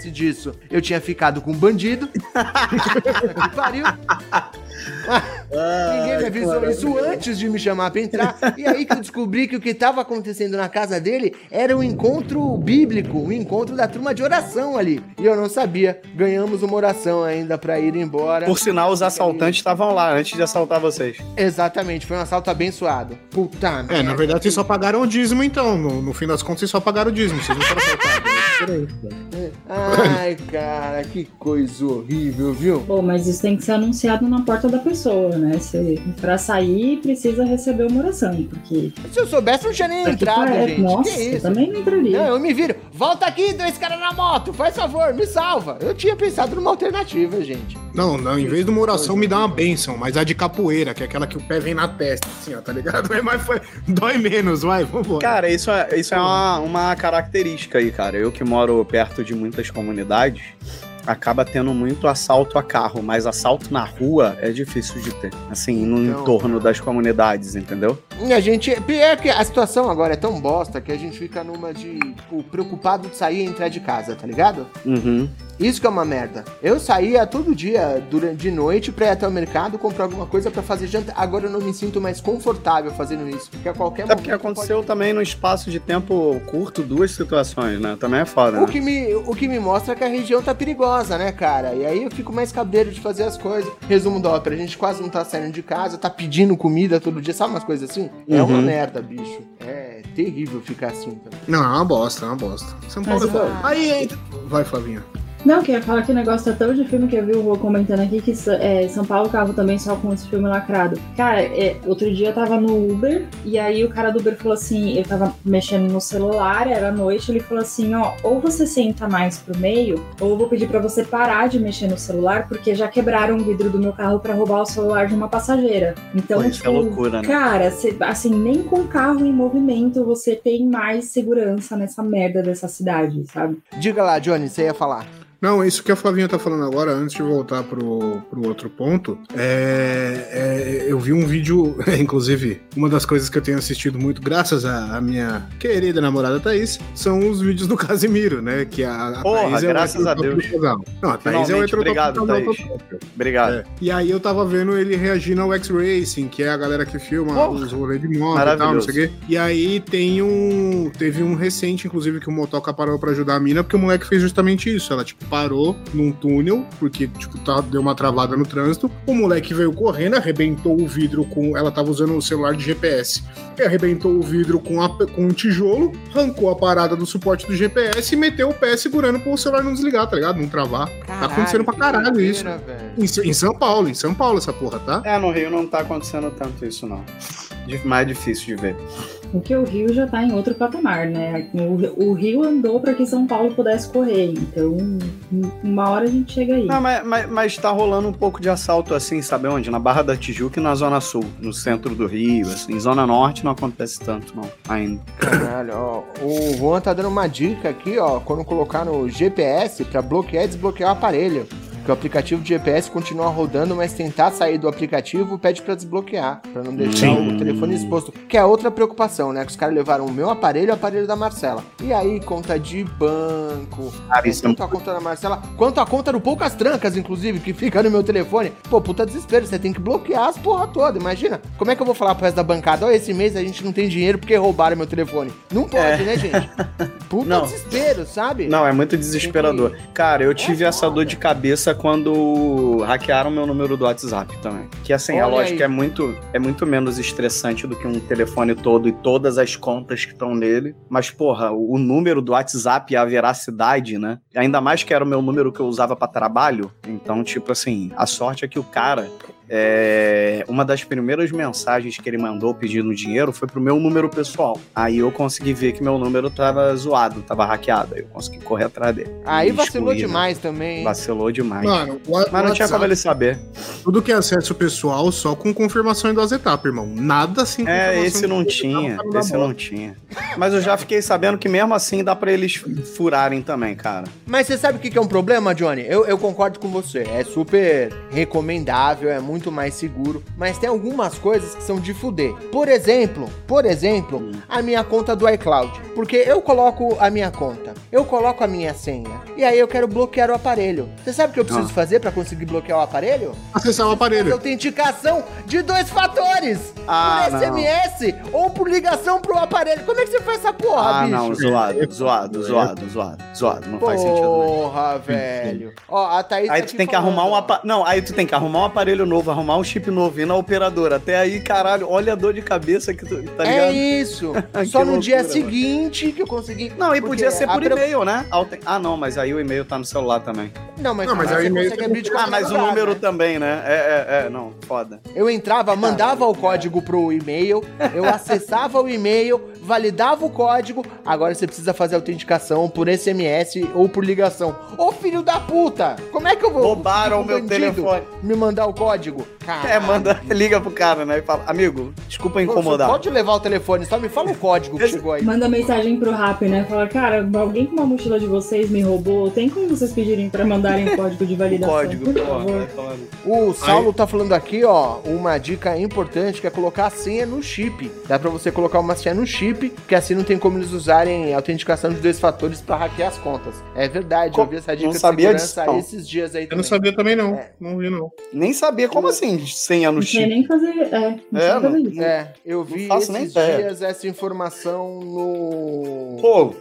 se eu disso, eu tinha ficado com um bandido. <laughs> que pariu. Ninguém me avisou isso antes de me chamar pra entrar. E aí que eu descobri que o que tava acontecendo na casa dele era um encontro bíblico, um encontro da turma de oração ali. E eu não sabia. Ganhamos uma oração ainda pra ir embora. Por sinal, os assaltantes estavam lá antes de assaltar vocês. Exatamente, foi um assalto abençoado. Puta É, na verdade vocês só pagaram o dízimo então. No, no fim das contas vocês só pagaram o dízimo. Vocês não foram assaltados. <laughs> Ai, cara, que coisa horrível, viu? Pô, mas isso tem que ser anunciado na porta da pessoa, né? Se, pra sair, precisa receber uma oração, porque... Se eu soubesse, não tinha nem entrado, gente. Nossa, que eu isso? também não entraria. Não, eu me viro. Volta aqui, dois caras na moto. Faz favor, me salva. Eu tinha pensado numa alternativa, gente. Não, não, em vez de uma oração, me dá uma benção, mas a de capoeira, que é aquela que o pé vem na testa, assim, ó, tá ligado? <laughs> É mais, foi, dói menos, vai, vambora. Cara, isso é, isso é uma, uma característica aí, cara. Eu que moro perto de muitas comunidades, acaba tendo muito assalto a carro, mas assalto na rua é difícil de ter. Assim, no Então, entorno das comunidades, entendeu? E a gente. É que a situação agora é tão bosta que a gente fica numa de, tipo, preocupado de sair e entrar de casa, tá ligado? Uhum. Isso que é uma merda. Eu saía todo dia durante de noite pra ir até o mercado comprar alguma coisa pra fazer janta. Agora eu não me sinto mais confortável fazendo isso, porque a qualquer É porque aconteceu também no espaço de tempo curto duas situações, né? Também é foda, O né? que, me, o que me mostra que a região tá perigosa, né, cara? E aí eu fico mais cabreiro de fazer as coisas. Resumo da ópera, a gente quase não tá saindo de casa, tá pedindo comida todo dia, sabe umas coisas assim? É uma Uhum. merda, bicho. É terrível ficar assim também. Não, é uma bosta, é uma bosta. São Paulo Mas, é Aí entra. Vai, Flavinha. Não, que eu ia falar que o negócio tá tão de filme que eu vi o Rô comentando aqui que é, São Paulo cava também só com esse filme lacrado. Cara, é, outro dia eu tava no Uber e aí o cara do Uber falou assim: eu tava mexendo no celular, era noite, ele falou assim: ó, ou você senta mais pro meio, ou eu vou pedir pra você parar de mexer no celular, porque já quebraram o vidro do meu carro pra roubar o celular de uma passageira. Então, Pô, isso tipo, é loucura, né? Cara, cê- assim, nem com carro em movimento você tem mais segurança nessa merda dessa cidade, sabe? Diga lá, Johnny, você ia falar. Não, isso que a Flavinha tá falando agora, antes de voltar pro, pro outro ponto, é, é, eu vi um vídeo, <laughs> inclusive, uma das coisas que eu tenho assistido muito, graças à à minha querida namorada Thaís, são os vídeos do <laughs> Casimiro, né? Que a, a Porra, Thaís é o graças a Deus. Não, a Thaís é o obrigado, Thaís. Obrigado. É. E aí eu tava vendo ele reagindo ao X-Racing, que é a galera que filma Porra. os rolês de moto e tal, não sei o quê. E aí tem um. Teve um recente, inclusive, que o Motoca parou pra ajudar a mina, porque o moleque fez justamente isso. Ela, tipo, parou num túnel, porque, tipo, tá, deu uma travada no trânsito. O moleque veio correndo, arrebentou o vidro com. Ela tava usando o celular de GPS. Arrebentou o vidro com, a- com um tijolo, arrancou a parada do suporte do GPS e meteu o pé segurando pro celular não desligar, tá ligado? Não travar. tá acontecendo pra caralho isso. Em, em São Paulo, em São Paulo essa porra, tá? É, no Rio não tá acontecendo tanto isso, não. Mais difícil de ver. Porque o Rio já tá em outro patamar, né? O, o Rio andou para que São Paulo pudesse correr. Então, uma hora a gente chega aí. Não, mas, mas, mas tá rolando um pouco de assalto assim, sabe onde? Na Barra da Tijuca e na Zona Sul, no centro do Rio, assim. Zona Norte não acontece tanto, não, ainda. Caralho, ó. O Juan tá dando uma dica aqui, ó. Quando colocar no GPS pra bloquear e desbloquear o aparelho. Que o aplicativo de GPS continua rodando, mas tentar sair do aplicativo pede pra desbloquear, pra não deixar Sim. o telefone exposto. Que é outra preocupação, né? Que os caras levaram o meu aparelho e o aparelho da Marcela. E aí, conta de banco, isso é tanto a conta da Marcela, quanto a conta do Poucas Trancas, inclusive, que fica no meu telefone. Pô, puta desespero, você tem que bloquear as porra toda. Imagina, como é que eu vou falar pro resto da bancada? Ó, esse mês a gente não tem dinheiro porque roubaram meu telefone. Não pode, É. né, gente? <laughs> Puta Não. desespero, sabe? Não, é muito desesperador. Cara, eu tive É essa foda. dor de cabeça quando hackearam meu número do WhatsApp também. Que assim, a Olha lógica aí. é muito, é muito menos estressante do que um telefone todo e todas as contas que estão nele. Mas, porra, o, o número do WhatsApp e a veracidade, né? Ainda mais que era o meu número que eu usava pra trabalho. Então, tipo assim, a sorte é que o cara. É, uma das primeiras mensagens que ele mandou pedindo dinheiro foi pro meu número pessoal. Aí eu consegui ver que meu número tava zoado, tava hackeado. Aí eu consegui correr atrás dele. Aí vacilou excluí, né? demais também. hein? Vacilou demais. Mano, o, Mas não tinha como ele saber. Tudo que é acesso pessoal só com confirmação em duas etapas, irmão. Nada assim É, esse não tinha. Esse não tinha. Mas eu já fiquei sabendo que mesmo assim dá pra eles furarem também, cara. Mas você sabe o que que é um problema, Johnny? Eu, eu concordo com você. É super recomendável, é muito mais seguro. Mas tem algumas coisas que são de fuder. Por exemplo, por exemplo, a minha conta do iCloud. Porque eu coloco a minha conta, eu coloco a minha senha. E aí eu quero bloquear o aparelho. Você sabe que eu preciso preciso fazer pra conseguir bloquear o aparelho? Acessar o aparelho. autenticação de dois fatores. Ah, por não. SMS ou por ligação pro aparelho. Como é que você faz essa porra, Ah, bicho? não, zoado, zoado, zoado, zoado, zoado. Não faz sentido, né? Porra, velho. Ó, a Thaís Aí tá tu tem que falando, arrumar um ó. apa... Não, aí tu tem que arrumar um aparelho novo, arrumar um chip novo, ir na operadora. Até aí, caralho, olha a dor de cabeça que tu. Tá É ligado? isso. <laughs> Que Só no dia loucura, seguinte que eu consegui. Não, e podia ser a por e-mail, né? Ah, não, mas aí o e-mail tá no celular também. Não, mas, Não, mas você aí e-mail abrir de Ah, mas o número né? também, né? É, é, é, não, foda. Eu entrava, mandava o código pro e-mail, eu <laughs> acessava o e-mail, validava o código. Agora você precisa fazer autenticação por SMS ou por ligação. Ô filho da puta! Como é que eu vou. Roubaram o meu telefone. Me mandar o código? Caralho. É, manda, <laughs> liga pro cara, né? E fala, amigo, desculpa Você incomodar. Pode levar o telefone, só me fala o código que chegou aí. Manda mensagem pro Rap, né? Fala, cara, alguém com uma mochila de vocês me roubou. Tem como vocês pedirem pra mandarem o <laughs> código de validação? Código, por favor. O Saulo tá falando aqui, ó, uma dica importante que é colocar a senha no chip. Dá pra você colocar uma senha no chip, que assim não tem como eles usarem autenticação de dois fatores pra hackear as contas. É verdade, Co- eu vi essa dica não de sabia segurança disso, esses dias aí Eu também. não sabia também, não. É. Não vi, não. Nem sabia, como assim, senha no Não sei nem fazer. É, não É, fazer não- isso. É, eu vi esses dias essa informação no. Pô,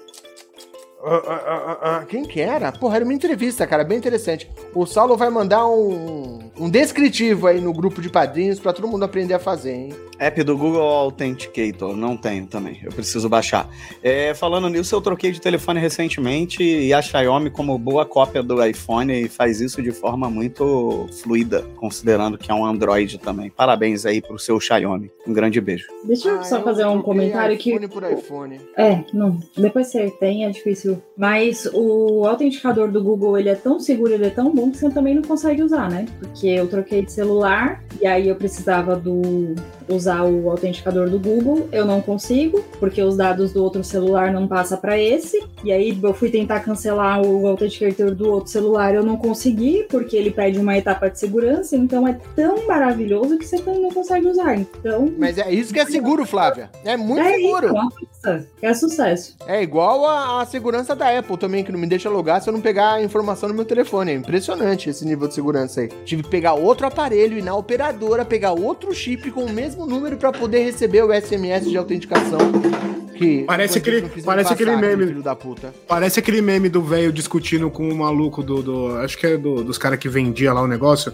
Quem que era? Porra, era uma entrevista, cara, bem interessante. O Saulo vai mandar um, um descritivo aí no grupo de padrinhos pra todo mundo aprender a fazer, hein? app do Google Authenticator, não tenho também, eu preciso baixar. É, falando nisso, eu troquei de telefone recentemente e a Xiaomi, como boa cópia do iPhone, faz isso de forma muito fluida, considerando que é um Android também. Parabéns aí pro seu Xiaomi. Um grande beijo. Deixa eu Ah, só fazer um comentário que. iPhone por iPhone. É, não. Depois você tem, é difícil. Mas o autenticador do Google, ele é tão seguro, ele é tão bom que você também não consegue usar, né? Porque eu troquei de celular e aí eu precisava do usar o autenticador do Google, eu não consigo, porque os dados do outro celular não passam para esse. E aí eu fui tentar cancelar o autenticador do outro celular, eu não consegui, porque ele pede uma etapa de segurança, então é tão maravilhoso que você não consegue usar. Então, Mas é isso que é seguro, Flávia. É muito é seguro. isso, é sucesso. É igual a, a segurança da Apple também, que não me deixa logar se eu não pegar a informação no meu telefone. É impressionante esse nível de segurança aí. Tive que pegar outro aparelho e na operadora pegar outro chip com o mesmo número pra poder receber o SMS de autenticação. Que Parece aquele- me parece aquele passar, meme. Filho da puta. Parece aquele meme do velho discutindo com o maluco do. do- acho que é do- dos caras que vendia lá o negócio.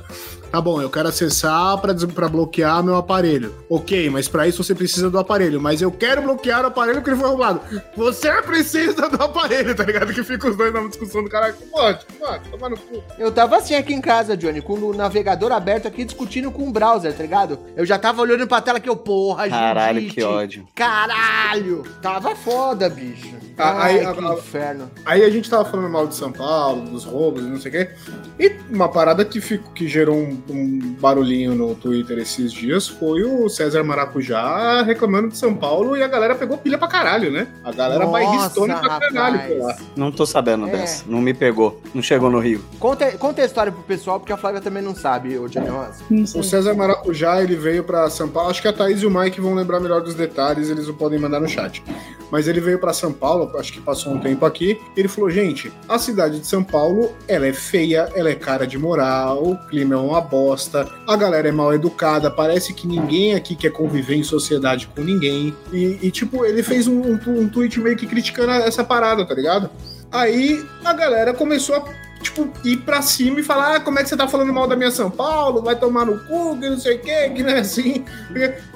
Tá bom, eu quero acessar pra bloquear meu aparelho. Ok, mas pra isso você precisa do aparelho. Mas eu quero bloquear o aparelho porque ele foi roubado. Você precisa do aparelho, tá ligado? Que fica os dois na discussão do cara. Pode, pode, toma no cu. Eu tava assim aqui em casa, Johnny, com o navegador aberto aqui discutindo com o browser, tá ligado? Eu já tava olhando pra tela que eu, porra, Caralho, Judite. que ódio. Caralho! Tava foda, bicho. Ah, Ai, aí- que a- inferno. Aí a gente tava falando mal de São Paulo, dos roubos e não sei o quê. E uma parada que, ficou, que gerou um, um barulhinho no Twitter esses dias foi o César Maracujá reclamando de São Paulo e a galera pegou pilha pra caralho, né? A galera Nossa, bairristone pra caralho Não tô sabendo É. dessa. Não me pegou. Não chegou no Rio. Conta, conta a história pro pessoal, porque a Flávia também não sabe, ô Johnny Rosa. Não. O César Maracujá, ele veio pra São Paulo. Acho que a Thaís e o Mike vão lembrar melhor dos detalhes, eles o podem mandar no chat. Mas ele veio pra São Paulo, acho que passou um tempo aqui. Ele falou: gente, a cidade de São Paulo, ela é feia, ela é cara de moral, o clima é uma bosta, a galera é mal educada, parece que ninguém aqui quer conviver em sociedade com ninguém. E, e, tipo, ele fez um, um, um tweet meio que criticando essa parada, tá ligado? Aí a galera começou a tipo, ir pra cima e falar: ah, como é que você tá falando mal da minha São Paulo? Vai tomar no cu, que não sei o que, que não é assim.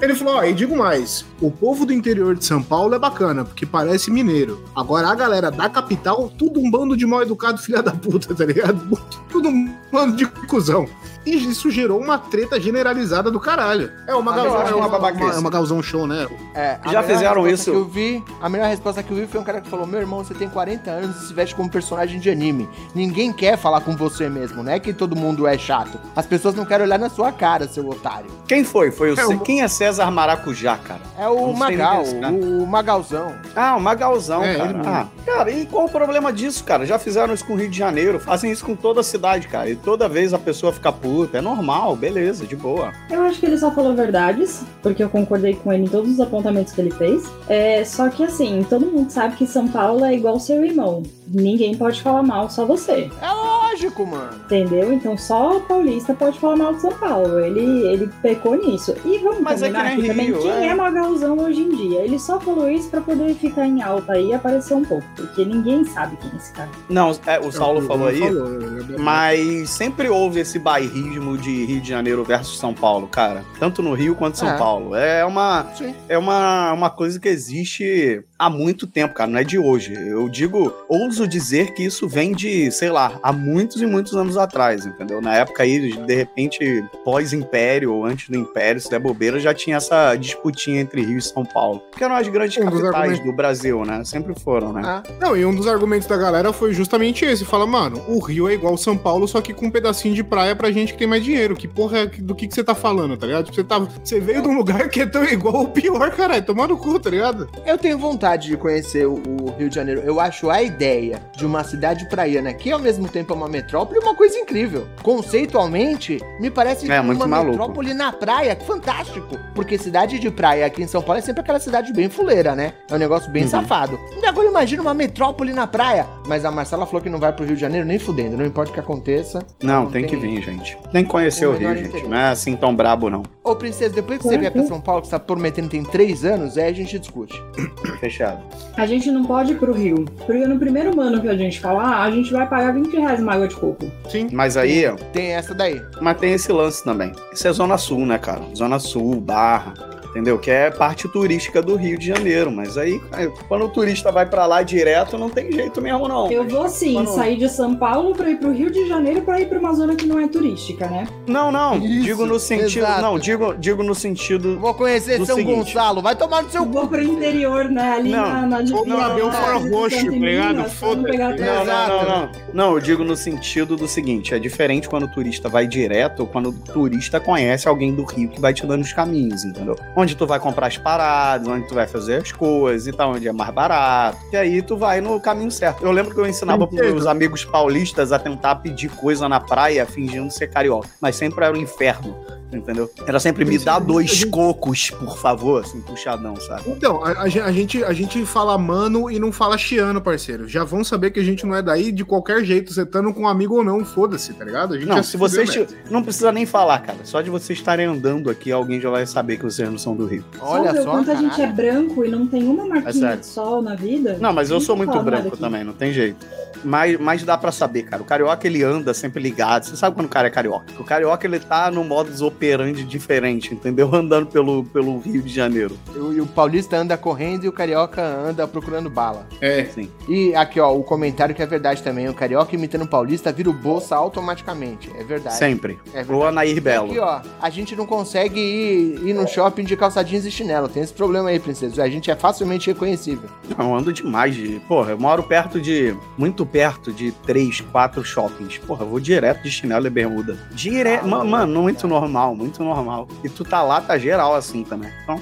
Ele falou: ó, e digo mais: o povo do interior de São Paulo é bacana, porque parece mineiro. Agora a galera da capital, tudo um bando de mal educado, filha da puta, tá ligado? Tudo um bando de cuzão. E isso gerou uma treta generalizada do caralho. É uma galzão, é uma uma, é uma galzão show, né? É, a Já fizeram isso? Que eu vi, a melhor resposta que eu vi foi um cara que falou: Meu irmão, você tem 40 anos e se veste como personagem de anime. Ninguém quer falar com você mesmo, não é que todo mundo é chato. As pessoas não querem olhar na sua cara, seu otário. Quem foi? Foi o É, o- Quem é César Maracujá, cara? É o Magal, é o Magalzão. Ah, o Magalzão, É, cara. Ah, cara, e qual o problema disso, cara? Já fizeram isso com o Rio de Janeiro, fazem isso com toda a cidade, cara. E toda vez a pessoa fica puta. É normal, beleza, de boa. Eu acho que ele só falou verdades, porque eu concordei com ele em todos os apontamentos que ele fez. É, só que assim, todo mundo sabe que São Paulo é igual seu irmão. Ninguém pode falar mal, só você. É lógico, mano. Entendeu? Então só o paulista pode falar mal de São Paulo. Ele, ele pecou nisso. E vamos Mas é que combinar nem aqui também Rio, quem é. é Magalzão hoje em dia. Ele só falou isso pra poder ficar em alta aí e aparecer um pouco. Porque ninguém sabe quem é esse cara. Não, é, o Saulo o falou aí, falou, ele é- mas sempre houve esse bairrismo de Rio de Janeiro versus São Paulo, cara. Tanto no Rio quanto em São É. Paulo. É uma, Sim. é uma, uma coisa que existe há muito tempo, cara, não é de hoje. Eu digo, ouso dizer que isso vem de, sei lá, há muitos e muitos anos atrás, entendeu? Na época aí, de repente, pós-império ou antes do império, se der bobeira, já tinha essa disputinha entre Rio e São Paulo. Que eram as grandes Um capitais argumentos- do Brasil, né? Sempre foram, né? Ah, Não, e um dos argumentos da galera foi justamente esse. Fala, mano, o Rio é igual São Paulo, só que com um pedacinho de praia pra gente que tem mais dinheiro. Que porra do que, que você tá falando, tá ligado? Tipo, Você, tá, você veio de um lugar que é tão igual ou pior, caralho. Tomar no cu, tá ligado? eu tenho vontade de conhecer o, o Rio de Janeiro. Eu acho a ideia de uma cidade praiana que ao mesmo tempo é uma metrópole uma coisa incrível. Conceitualmente, me parece É, muito uma maluco. metrópole na praia. Fantástico. Porque cidade de praia aqui em São Paulo é sempre aquela cidade bem fuleira, né? É um negócio bem Uhum. safado. E agora imagina uma metrópole na praia. Mas a Marcela falou que não vai pro Rio de Janeiro nem fudendo. Não importa o que aconteça. Não, Não tem, que tem- vir, gente. Tem que conhecer o o Rio, gente. interesse. Não é assim tão brabo, não. Ô, princesa, depois que você vier pra São Paulo, que você tá prometendo tem três anos, aí a gente discute. <coughs> Fechado. A gente não pode ir pro Rio. Porque no primeiro ano que a gente falar, a gente vai pagar 20 reais uma água de coco. Sim. Mas aí, ó, Tem essa daí. mas tem esse lance também. Isso é Zona Sul, né, cara? Zona Sul, Barra, entendeu? Que é parte turística do Rio de Janeiro. Mas aí, quando o turista vai pra lá direto, não tem jeito mesmo, não. Eu vou sim Quando- sair de São Paulo pra ir pro Rio de Janeiro pra ir pra uma zona que não é turística, né? Não, não. Isso, digo no sentido. exato. Não, digo, digo no sentido. Vou conhecer São seguinte. Gonçalo. Vai tomar no seu Eu vou pro interior, né? Ali Não, na, na vou pra Roxo, tá pra não pegar Foda-se. Não, não, não, não. Não, eu digo no sentido do seguinte: é diferente quando o turista vai direto ou quando o turista conhece alguém do Rio que vai te dando os caminhos, entendeu? Onde tu vai comprar as paradas, onde tu vai fazer as coisas e tal, onde é mais barato. E aí tu vai no caminho certo. Eu lembro que eu ensinava pros meus amigos paulistas a tentar pedir coisa na praia fingindo ser carioca, mas sempre era o inferno. Entendeu? Era sempre me dá dois cocos, por favor, assim, puxadão, sabe? Então, a, a gen- a gente, a gente fala mano e não fala chiano, parceiro. Já vão saber que a gente não é daí de qualquer jeito, você estando com um amigo ou não, foda-se, tá ligado? A gente Não, se vocês. Não precisa nem falar, cara. Só de vocês estarem andando aqui, alguém já vai saber que vocês não são do Rio. Olha só, quanto a gente é caralho. branco e não tem uma É marquinha sério. de sol na vida. Não, mas eu sou muito branco também, não tem jeito. Mas, mas dá pra saber, cara. O carioca ele anda sempre ligado. Você sabe quando o cara é carioca? O carioca ele tá no modus operandi diferente, entendeu? <laughs> Andando pelo, pelo Rio de Janeiro. O, e o paulista anda correndo e o carioca anda procurando bala. É, Sim. E aqui, ó, o comentário que é verdade também. O carioca imitando o paulista vira o bolsa automaticamente. É verdade. Sempre. É Ou verdade. Anair E Belo. aqui, ó, a gente não consegue ir, ir no shopping de calça jeans e chinelo. Tem esse problema aí, princesa. A gente é facilmente reconhecível. Não, eu ando demais de. Porra, eu moro perto de. Muito perto de três, quatro shoppings. Porra, eu vou direto de chinelo e bermuda. Direto. Ah, mano, muito normal, muito normal. E tu tá lá, tá geral assim também. Então,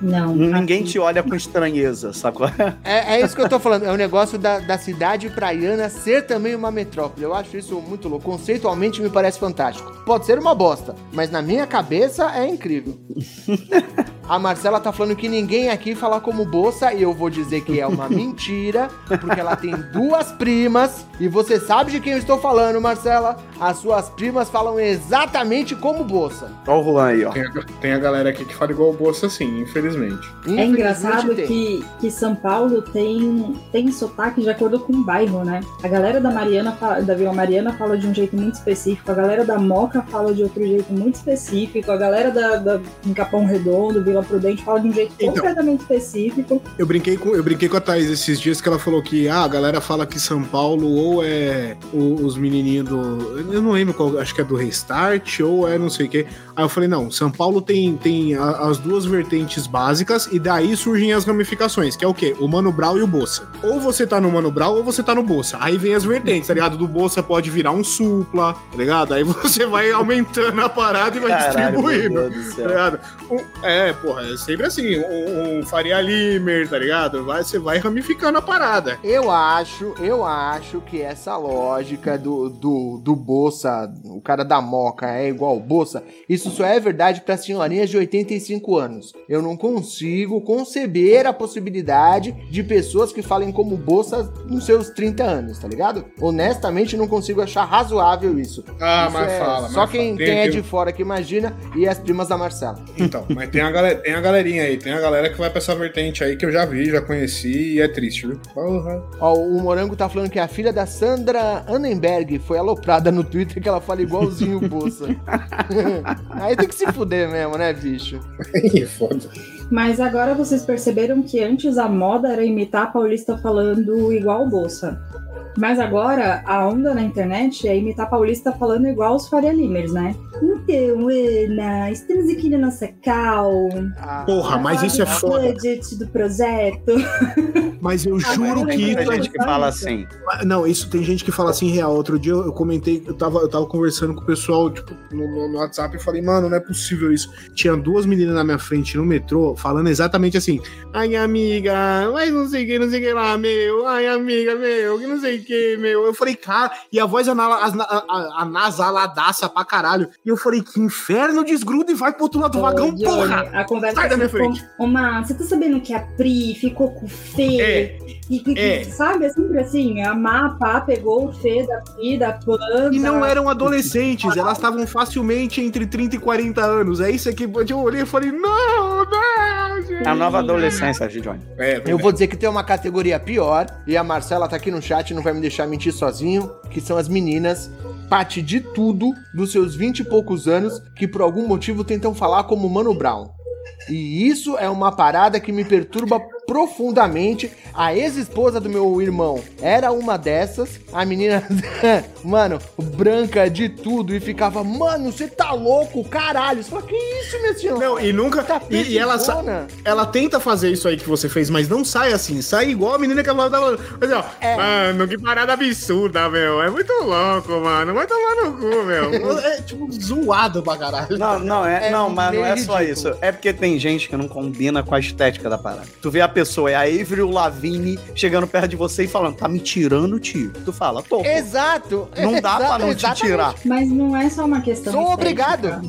Não. ninguém aqui. te olha com estranheza, sacou? <laughs> É, é isso que eu tô falando. É o negócio da, da cidade praiana ser também uma metrópole. Eu acho isso muito louco. Conceitualmente me parece fantástico. Pode ser uma bosta, mas na minha cabeça é incrível. <laughs> A Marcela tá falando que ninguém aqui fala como bolsa e eu vou dizer que é uma <laughs> mentira, porque ela tem duas primas e você sabe de quem eu estou falando, Marcela. As suas primas falam exatamente como bolsa. Olha o Juan aí, ó. tem a, tem a galera aqui que fala igual o Bolsa assim, infelizmente. É engraçado tem. que, que São Paulo tem, tem sotaque de acordo com o bairro, né? A galera da Mariana, da Vila Mariana fala de um jeito muito específico, a galera da Moca fala de outro jeito muito específico, a galera da, da em Capão Redondo, Vila Prudente fala de um jeito Então. completamente específico. Eu brinquei, com, eu brinquei com a Thaís esses dias que ela falou que ah, a galera fala que São Paulo ou é o- os menininhos do. Eu não lembro qual, acho que é do Restart ou é não sei o quê. Aí eu falei, não, São Paulo tem, tem a- as duas vertentes básicas e daí surgem as ramificações, que é o quê? O Mano Brown e o Bolsa. Ou você tá no Mano Brown ou você tá no Bolsa. Aí vem as vertentes, tá ligado? Do Bolsa pode virar um supla, tá ligado? Aí você vai aumentando a parada e vai Caralho, distribuindo. Tá ligado? Um- é, porra, é sempre assim, um, um Faria Limer, tá ligado? Vai, você vai ramificando a parada. Eu acho, eu acho que essa lógica do, do, do Bolsa, o cara da Moca é igual o Bolsa, isso isso só é verdade para senhorinhas de 85 anos. Eu não consigo conceber a possibilidade de pessoas que falem como bolsas nos seus 30 anos, tá ligado? Honestamente, não consigo achar razoável isso. Ah, Isso mas é fala. Só mas quem, fala. Tem- quem é tem- de fora que imagina e as primas da Marcela. Então, mas tem a, galera, tem a galerinha aí, tem a galera que vai pra essa vertente aí que eu já vi, já conheci e é triste, viu? Porra. Ó, o Morango tá falando que a filha da Sandra Annenberg foi aloprada no Twitter que ela fala igualzinho o Bolsa. <laughs> Aí tem que se fuder mesmo, né, bicho? <laughs> Foda. Mas agora vocês perceberam que antes a moda era imitar a paulista falando igual Bolsa. Mas agora a onda na internet é imitar paulista falando igual os Faria Limers, né? Então, Ana, estamos aqui na nossa cal. Ah, Porra, mas isso é foda. budget do projeto. Mas eu juro que isso Tem gente que fala assim. Não, isso tem gente que fala assim real. Outro dia eu eu comentei, eu tava, eu tava conversando com o pessoal, tipo, no, no- no WhatsApp e falei, mano, não é possível isso. Tinha duas meninas na minha frente no metrô falando exatamente assim: Ai, amiga, mas não sei o que, não sei o que lá, meu. Ai, amiga, meu, que não sei o que, meu. Eu falei, cara, e a voz anasaladaça pra caralho. E eu falei, que inferno, desgruda e vai pro outro lado do vagão, porra! A conversa Sai da minha frente. Ô, Má, você tá sabendo que a Pri ficou com o Fê? É, E, e- é. Sabe, é sempre assim, a Má, a Pá pegou o Fê da Pri, da Panda. E não eram adolescentes, elas estavam facilmente entre 30 e 40 anos. É isso que eu olhei e falei, não, não, gente. É a nova adolescência, Johnny. É, Eu vou dizer que tem uma categoria pior, e a Marcela tá aqui no chat e não vai me deixar mentir sozinho, que são as meninas, parte de tudo, dos seus 20 e poucos anos, que por algum motivo tentam falar como Mano Brown. E isso é uma parada que me perturba profundamente. A ex-esposa do meu irmão era uma dessas. A menina, <laughs> mano, branca de tudo. E ficava, mano, você tá louco, caralho. Você fala, que isso, minha senhora? Não, e nunca. Tá E, e ela, ela tenta fazer isso aí que você fez, mas não sai assim. Sai igual a menina que ela tava. Mas, ó, É. Mano, que parada absurda, meu. É muito louco, mano. Vai tomar no cu, meu. <laughs> É tipo zoado pra caralho. Não, não, é, É não, mas não é só ridículo. isso. É porque tem gente que não combina com a estética da parada. Tu vê a pessoa, é a Avril Lavigne chegando perto de você e falando, tá me tirando, tio. Tu fala, tô. Exato. Não dá pra Exa- não te exatamente. tirar. Mas não é só uma questão. Sou obrigado.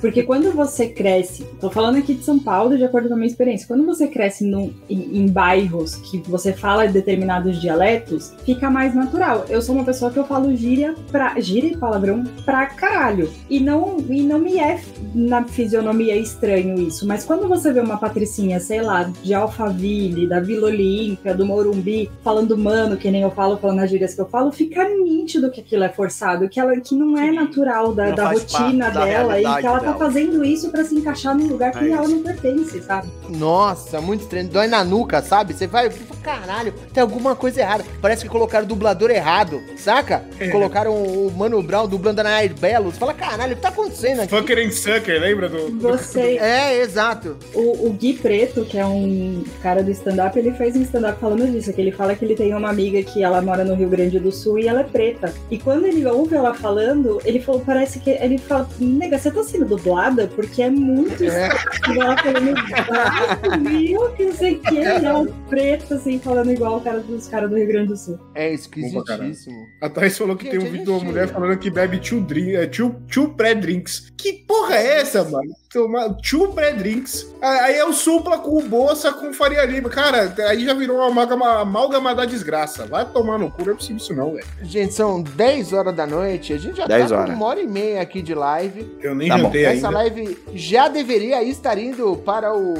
Porque quando você cresce, tô falando aqui de São Paulo de acordo com a minha experiência, quando você cresce no- em, em bairros que você fala determinados dialetos, fica mais natural. Eu sou uma pessoa que eu falo gíria pra. gíria e palavrão pra caralho. E não, e não me é na fisionomia estranho isso. Mas quando você vê uma patricinha, sei lá, de Alphaville, da Vila Olímpia, do Morumbi, falando mano, que nem eu falo, falando as gírias que eu falo, fica nítido que aquilo é forçado, que, ela, que não é natural da, da rotina parte da dela e que ela tá dela. fazendo isso pra se encaixar num lugar que É ela não pertence, sabe? Nossa, muito estranho. Dói na nuca, sabe? Você vai, caralho, tem alguma coisa errada. Parece que colocaram o dublador errado, saca? É. Colocaram o Mano Brown dublando a Nair Belo. Você fala, caralho, o que tá acontecendo aqui? Fucker and Sucker, lembra do. do- Você, É, exato. O, o Gui Preto, que é um cara do stand-up, ele fez um stand-up falando disso, que ele fala que ele tem uma amiga que ela mora no Rio Grande do Sul e ela é preta. E quando ele ouve ela falando, ele falou, parece que ele fala, nega, você tá sendo dublada? Porque é muito É. estranho ela falando igual, meu, que não sei o que, ele é um preto, assim, falando igual o cara dos caras do Rio Grande do Sul. É esquisitíssimo. A Thaís falou que Gente, tem um vídeo de uma mulher falando que bebe two, drink, é, two, two pré-drinks. Que porra é essa, mano? Tomar two pré-drinks. Aí é o supla com o bolsa com faria lima. Cara, aí já virou uma amálgama, amálgama da desgraça. Vai tomar no cu, não é possível isso não, velho. Gente, são 10 horas da noite. A gente já 10 tá horas. com uma hora e meia aqui de live. Eu nem Tá bom. jantei Essa ainda. live já deveria estar indo para o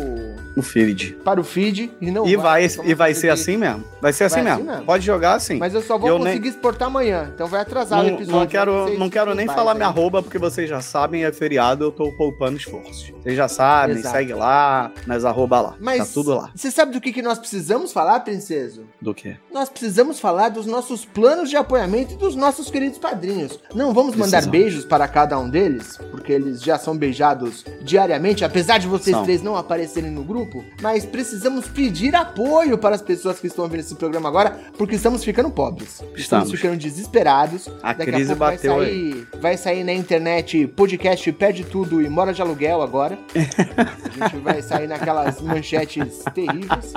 O feed. para o feed e não E vai, Vamos e vai ser assim mesmo. Vai ser assim Vai mesmo. assim mesmo. Pode jogar assim. Mas eu só vou Eu nem- conseguir exportar amanhã, então vai atrasar o Não, episódio. não quero, não quero nem falar minha arroba, porque vocês já sabem, é feriado, eu tô poupando esforços. Vocês já sabem, Exato. segue lá, nas arroba lá. Mas Tá tudo lá. Você sabe do que, que nós precisamos falar, princeso? Do que? Nós precisamos falar dos nossos planos de apoiamento e dos nossos queridos padrinhos. Não vamos mandar Precisamos. beijos para cada um deles, porque eles já são beijados diariamente, apesar de vocês São. três não aparecerem no grupo. Grupo, mas precisamos pedir apoio para as pessoas que estão vendo esse programa agora, porque estamos ficando pobres. Estamos, Estamos. ficando desesperados. A Daqui crise a pouco bateu vai sair, vai sair na internet podcast perde tudo e mora de aluguel agora. <laughs> a gente vai sair naquelas manchetes terríveis.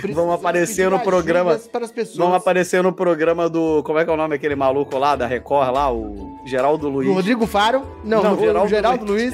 Precisamos aparecer pedir no programa- para as pessoas. Vão aparecer no programa do. Como é que é o nome aquele maluco lá, da Record lá, o Geraldo Luiz. O Rodrigo Faro? Não, Não, o Geraldo Geraldo, Luiz.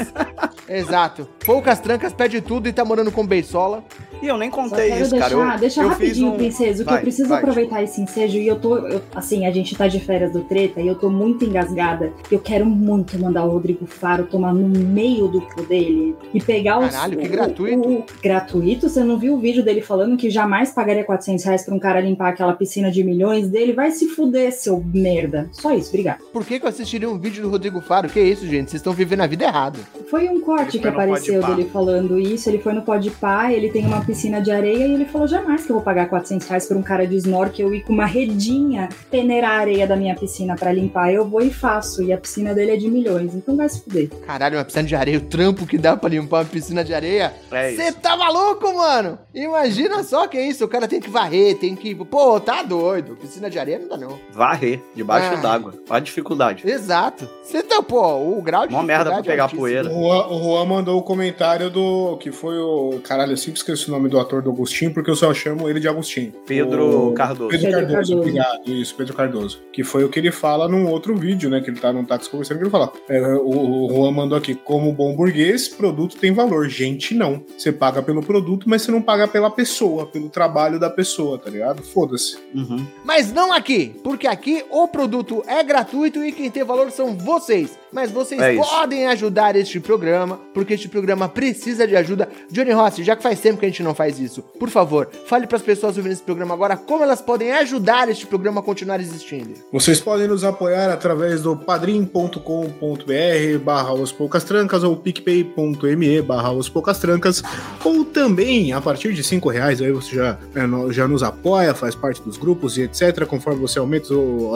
Exato. Poucas trancas, pede tudo e tá morando com Beisola. E eu nem contei isso, deixar, cara. Eu, deixar eu rapidinho, um... Princeso, que Vai, eu preciso vai, aproveitar esse ensejo e eu tô, eu- assim, a gente tá de férias do treta e eu tô muito engasgada. Eu quero muito mandar o Rodrigo Faro tomar no meio do cu dele e pegar os. Caralho, que o- gratuito. o- gratuito? Você não viu o vídeo dele falando que jamais pagaria 400 reais pra um cara limpar aquela piscina de milhões dele? Vai se fuder, seu merda. Só isso, obrigado. Por que, que eu assistiria um vídeo do Rodrigo Faro? Que isso, gente? Vocês estão vivendo a vida errada. Foi um corte que apareceu dele falando isso. Ele foi no Podpah, ele tem uma piscina de areia e ele falou: jamais que eu vou pagar 400 reais por um cara de snorkel e com uma redinha peneirar a areia da minha piscina pra limpar. Eu vou e faço. E a piscina dele é de milhões, então vai se fuder. Caralho, uma piscina de areia, o trampo que dá pra limpar uma piscina de areia. É Você isso. tá maluco, mano? Imagina só que é isso. O cara tem que varrer, tem que. Pô, tá doido. Piscina de areia não dá, não. Varrer, debaixo Ah. d'água. Olha a dificuldade. Exato. Você tá, pô, o grau de. Mó merda pra é pegar altíssimo. poeira. O Juan, o Juan mandou o comentário do. que foi o. Caralho, eu sempre esqueço o nome do ator do Agostinho, porque eu só chamo ele de Agostinho. Pedro O- Cardoso. Pedro, Pedro Cardoso, Cardoso. obrigado. Isso, Pedro Cardoso. Que foi o que ele fala num outro vídeo, né? Que ele tá num táxi conversando, que ele fala. é, o, o Juan mandou aqui, como bom burguês, produto tem valor. Gente, não. Você paga pelo produto, mas você não paga pela pessoa, pelo trabalho da pessoa, tá ligado? Foda-se. Uhum. Mas não aqui, porque aqui o produto é gratuito e quem tem valor são vocês. Mas vocês É podem ajudar este programa, porque este programa precisa de ajuda. Johnny Rossi, já que faz tempo que a gente não faz isso, por favor, fale para as pessoas ouvindo esse programa agora como elas podem ajudar este programa a continuar existindo. Vocês podem nos apoiar através do padrim.com.br barra os poucas trancas ou picpay.me barra os poucas trancas ou também a partir de cinco reais aí você já, é, já nos apoia, faz parte dos grupos e etc. Conforme você aumenta,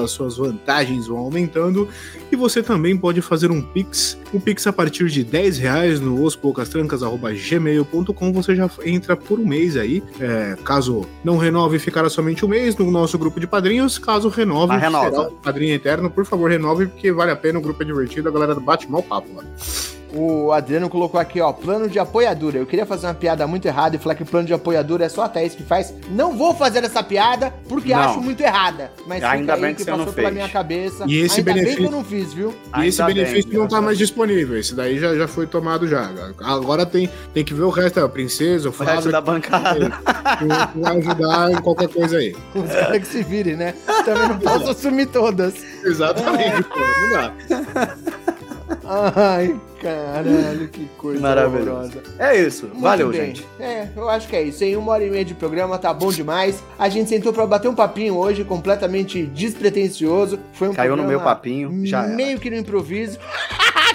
as suas vantagens vão aumentando e você também pode fazer um Pix, um Pix a partir de 10 reais no ospoucastrancas.gmail.com você já entra por um mês aí, é, caso não renove ficará somente um mês no nosso grupo de padrinhos, caso renove será padrinho eterno, por favor renove porque vale a pena, o grupo é divertido, a galera bate mal papo lá. O Adriano colocou aqui, ó, plano de apoiadura. Eu queria fazer uma piada muito errada e falar que plano de apoiadura é só a Thaís que faz. Não vou fazer essa piada porque Não. acho muito errada. Mas Ainda bem que você não passou pela fez. minha cabeça. E esse Ainda bem benefício- que eu não fiz, viu? E esse Ainda benefício bem, não tá mais disponível, esse daí já, já foi tomado já. Agora tem, tem que ver o resto, é, o Princesa, o O resto Flávio, da bancada. que vai ajudar em qualquer coisa aí. <laughs> Os caras que se virem, né? Também não posso assumir todas. Exatamente, pô, não dá. <laughs> Ai, caralho, que coisa Maravilhoso. horrorosa. É isso. Muito Valeu, bem. gente. É, eu acho que é isso. Em uma hora e meia de programa tá bom demais. A gente sentou pra bater um papinho hoje, completamente despretensioso. Foi um Caiu no meu papinho. Já era. meio que no improviso. <laughs>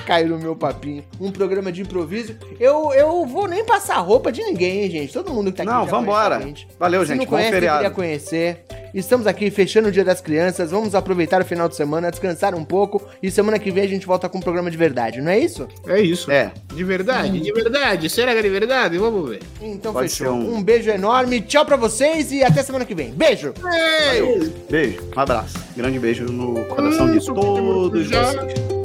Caiu no meu papinho. Um programa de improviso. Eu, eu vou nem passar roupa de ninguém, hein, gente. Todo mundo que tá aqui Não, vambora. gente. Valeu, Se gente. não Bom conhece, feriado. queria conhecer. Estamos aqui fechando o Dia das Crianças. Vamos aproveitar o final de semana, descansar um pouco. E semana que vem a gente volta com um programa de verdade, não é isso? É isso. É. De verdade, de verdade. Será que é de verdade? Vamos ver. Então Pode fechou. um- Um... beijo enorme. Tchau pra vocês e até semana que vem. Beijo! Beijo. Um abraço. Grande beijo no coração de todos já. vocês.